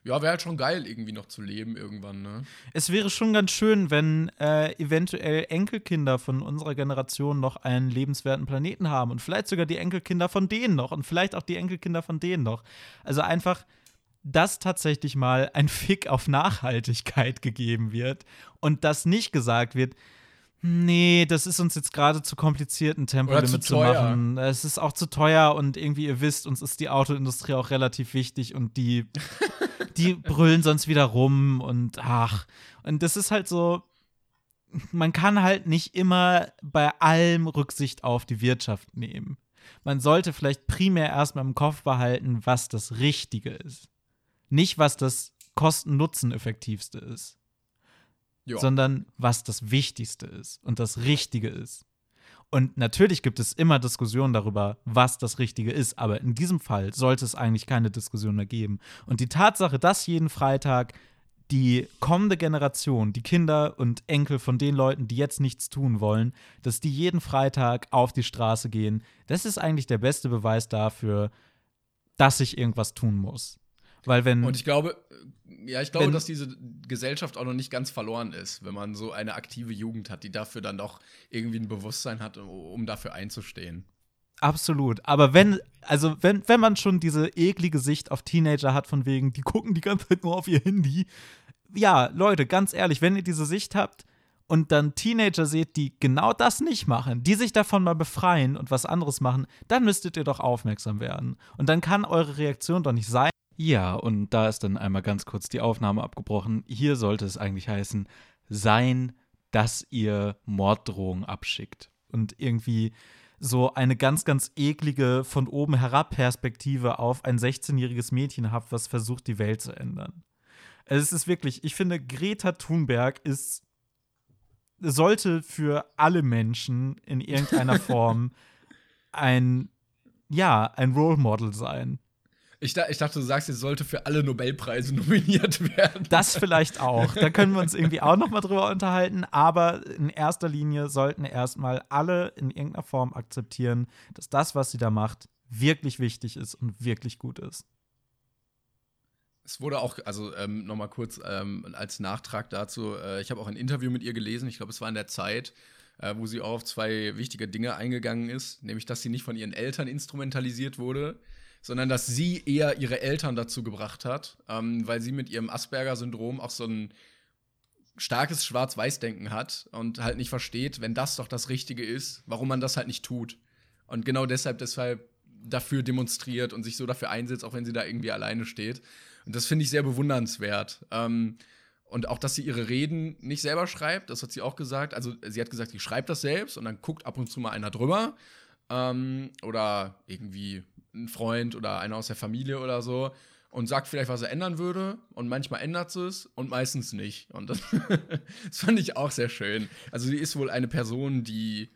ja, wäre halt schon geil, irgendwie noch zu leben irgendwann, ne? Es wäre schon ganz schön, wenn äh, eventuell Enkelkinder von unserer Generation noch einen lebenswerten Planeten haben und vielleicht sogar die Enkelkinder von denen noch und vielleicht auch die Enkelkinder von denen noch. Also einfach, dass tatsächlich mal ein Fick auf Nachhaltigkeit gegeben wird und dass nicht gesagt wird, nee, das ist uns jetzt gerade zu kompliziert, ein Tempolimit zu zu, machen. Es ist auch zu teuer und irgendwie, ihr wisst, uns ist die Autoindustrie auch relativ wichtig und die die brüllen sonst wieder rum und ach. Und das ist halt so, man kann halt nicht immer bei allem Rücksicht auf die Wirtschaft nehmen. Man sollte vielleicht primär erstmal im Kopf behalten, was das Richtige ist. Nicht, was das Kosten-Nutzen-effektivste ist, Ja. sondern was das Wichtigste ist und das Richtige ist. Und natürlich gibt es immer Diskussionen darüber, was das Richtige ist, aber in diesem Fall sollte es eigentlich keine Diskussion mehr geben. Und die Tatsache, dass jeden Freitag die kommende Generation, die Kinder und Enkel von den Leuten, die jetzt nichts tun wollen, dass die jeden Freitag auf die Straße gehen, das ist eigentlich der beste Beweis dafür, dass ich irgendwas tun muss. Weil wenn Und ich glaube, äh, ja, ich glaube, Wenn- dass diese Gesellschaft auch noch nicht ganz verloren ist, wenn man so eine aktive Jugend hat, die dafür dann doch irgendwie ein Bewusstsein hat, um- um dafür einzustehen. Absolut. Aber wenn, also wenn, wenn man schon diese eklige Sicht auf Teenager hat, von wegen, die gucken die ganze Zeit nur auf ihr Handy. Ja, Leute, ganz ehrlich, wenn ihr diese Sicht habt und dann Teenager seht, die genau das nicht machen, die sich davon mal befreien und was anderes machen, dann müsstet ihr doch aufmerksam werden. Und dann kann eure Reaktion doch nicht sein. Ja, und da ist dann einmal ganz kurz die Aufnahme abgebrochen. Hier sollte es eigentlich heißen, sein, dass ihr Morddrohungen abschickt. Und irgendwie so eine ganz, ganz eklige von oben herab Perspektive auf ein 16-jähriges Mädchen habt, was versucht, die Welt zu ändern. Also Es ist wirklich, ich finde, Greta Thunberg ist, sollte für alle Menschen in irgendeiner Form ein, ja, ein Role Model sein. Ich, da, ich dachte, du sagst, es sollte für alle Nobelpreise nominiert werden. Das vielleicht auch. Da können wir uns irgendwie auch noch mal drüber unterhalten. Aber in erster Linie sollten erstmal alle in irgendeiner Form akzeptieren, dass das, was sie da macht, wirklich wichtig ist und wirklich gut ist. Es wurde auch, also ähm, nochmal kurz ähm, als Nachtrag dazu, äh, ich habe auch ein Interview mit ihr gelesen, ich glaube, es war in der Zeit, äh, wo sie auch auf zwei wichtige Dinge eingegangen ist, nämlich dass sie nicht von ihren Eltern instrumentalisiert wurde, sondern dass sie eher ihre Eltern dazu gebracht hat, ähm, weil sie mit ihrem Asperger-Syndrom auch so ein starkes Schwarz-Weiß-Denken hat und halt nicht versteht, wenn das doch das Richtige ist, warum man das halt nicht tut. Und genau deshalb, deshalb dafür demonstriert und sich so dafür einsetzt, auch wenn sie da irgendwie alleine steht. Und das finde ich sehr bewundernswert. Ähm, und auch, dass sie ihre Reden nicht selber schreibt, das hat sie auch gesagt. Also, sie hat gesagt, sie schreibt das selbst und dann guckt ab und zu mal einer drüber. Ähm, oder irgendwie ein Freund oder einer aus der Familie oder so und sagt vielleicht, was er ändern würde. Und manchmal ändert sie es und meistens nicht. Und das, das fand ich auch sehr schön. Also, sie ist wohl eine Person, die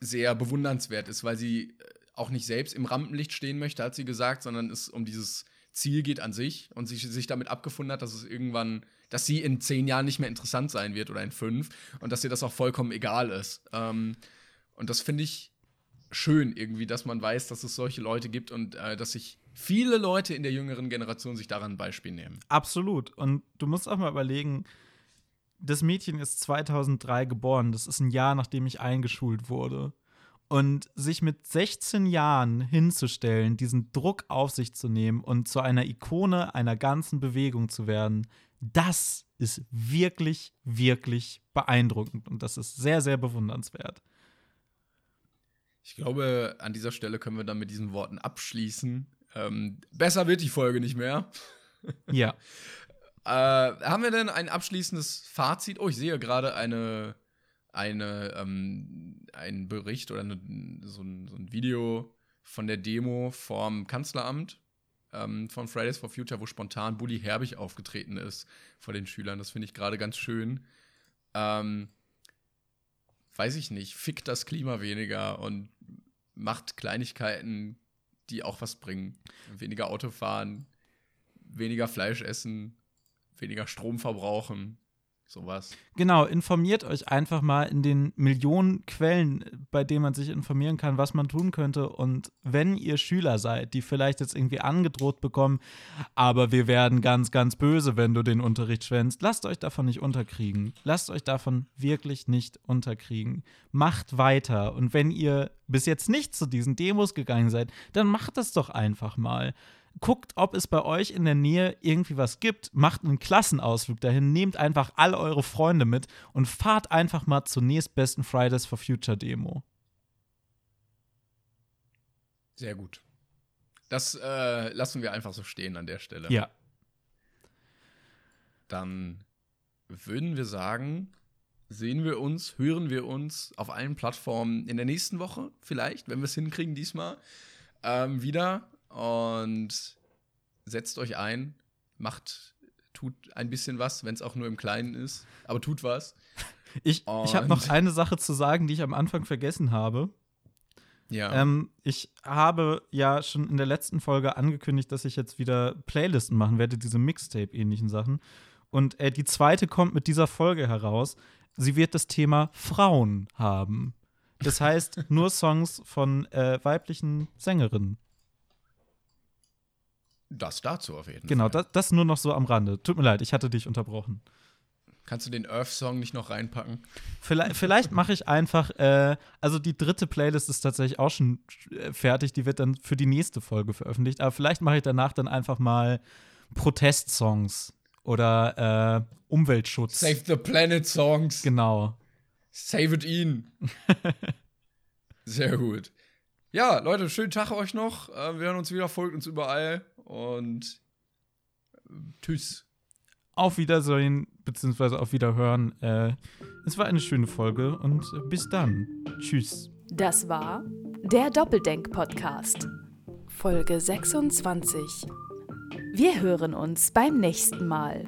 sehr bewundernswert ist, weil sie äh, auch nicht selbst im Rampenlicht stehen möchte, hat sie gesagt, sondern es um dieses Ziel geht an sich und sich, sich damit abgefunden hat, dass es irgendwann, dass sie in zehn Jahren nicht mehr interessant sein wird oder in fünf und dass ihr das auch vollkommen egal ist. Ähm, und das finde ich schön irgendwie, dass man weiß, dass es solche Leute gibt und äh, dass sich viele Leute in der jüngeren Generation sich daran ein Beispiel nehmen. Absolut. Und du musst auch mal überlegen, das Mädchen ist 2003 geboren. Das ist ein Jahr, nachdem ich eingeschult wurde. Und sich mit 16 Jahren hinzustellen, diesen Druck auf sich zu nehmen und zu einer Ikone einer ganzen Bewegung zu werden, das ist wirklich, wirklich beeindruckend. Und das ist sehr, sehr bewundernswert. Ich glaube, an dieser Stelle können wir dann mit diesen Worten abschließen. Ähm, besser wird die Folge nicht mehr. Ja. Äh, haben wir denn ein abschließendes Fazit? Oh, ich sehe gerade eine, eine, ähm, einen Bericht oder eine, so, ein, so, ein, Video von der Demo vom Kanzleramt ähm, von Fridays for Future, wo spontan Bully Herbig aufgetreten ist vor den Schülern. Das finde ich gerade ganz schön. Ähm, weiß ich nicht, fickt das Klima weniger und macht Kleinigkeiten, die auch was bringen. Weniger Auto fahren, weniger Fleisch essen, weniger Strom verbrauchen. Sowas. Genau, informiert euch einfach mal in den Millionen Quellen, bei denen man sich informieren kann, was man tun könnte. Und wenn ihr Schüler seid, die vielleicht jetzt irgendwie angedroht bekommen, aber wir werden ganz, ganz böse, wenn du den Unterricht schwänzt, lasst euch davon nicht unterkriegen. Lasst euch davon wirklich nicht unterkriegen. Macht weiter. Und wenn ihr bis jetzt nicht zu diesen Demos gegangen seid, dann macht das doch einfach mal guckt, ob es bei euch in der Nähe irgendwie was gibt, macht einen Klassenausflug dahin, nehmt einfach all eure Freunde mit und fahrt einfach mal zur nächstbesten Fridays for Future Demo. Sehr gut. Das äh, lassen wir einfach so stehen an der Stelle. Ja. Dann würden wir sagen, sehen wir uns, hören wir uns auf allen Plattformen in der nächsten Woche, vielleicht, wenn wir es hinkriegen diesmal, ähm, wieder. Und setzt euch ein, macht, tut ein bisschen was, wenn es auch nur im Kleinen ist, aber tut was. Ich, ich habe noch eine Sache zu sagen, die ich am Anfang vergessen habe. Ja. Ähm, ich habe ja schon in der letzten Folge angekündigt, dass ich jetzt wieder Playlisten machen werde, diese Mixtape-ähnlichen Sachen. Und äh, die zweite kommt mit dieser Folge heraus. Sie wird das Thema Frauen haben. Das heißt, nur Songs von äh, weiblichen Sängerinnen. Das dazu auf jeden genau, Fall. Genau, das, das nur noch so am Rande. Tut mir leid, ich hatte dich unterbrochen. Kannst du den Earth-Song nicht noch reinpacken? Vielleicht, vielleicht mache ich einfach, äh, also die dritte Playlist ist tatsächlich auch schon äh, fertig, die wird dann für die nächste Folge veröffentlicht, aber vielleicht mache ich danach dann einfach mal Protestsongs oder äh, Umweltschutz. Save the Planet Songs. Genau. Save it ihn. Sehr gut. Ja, Leute, schönen Tag euch noch. Äh, wir hören uns wieder, folgt uns überall und tschüss. Auf Wiedersehen, beziehungsweise auf Wiederhören. Äh, es war eine schöne Folge und bis dann. Tschüss. Das war der Doppeldenk-Podcast. Folge 26. Wir hören uns beim nächsten Mal.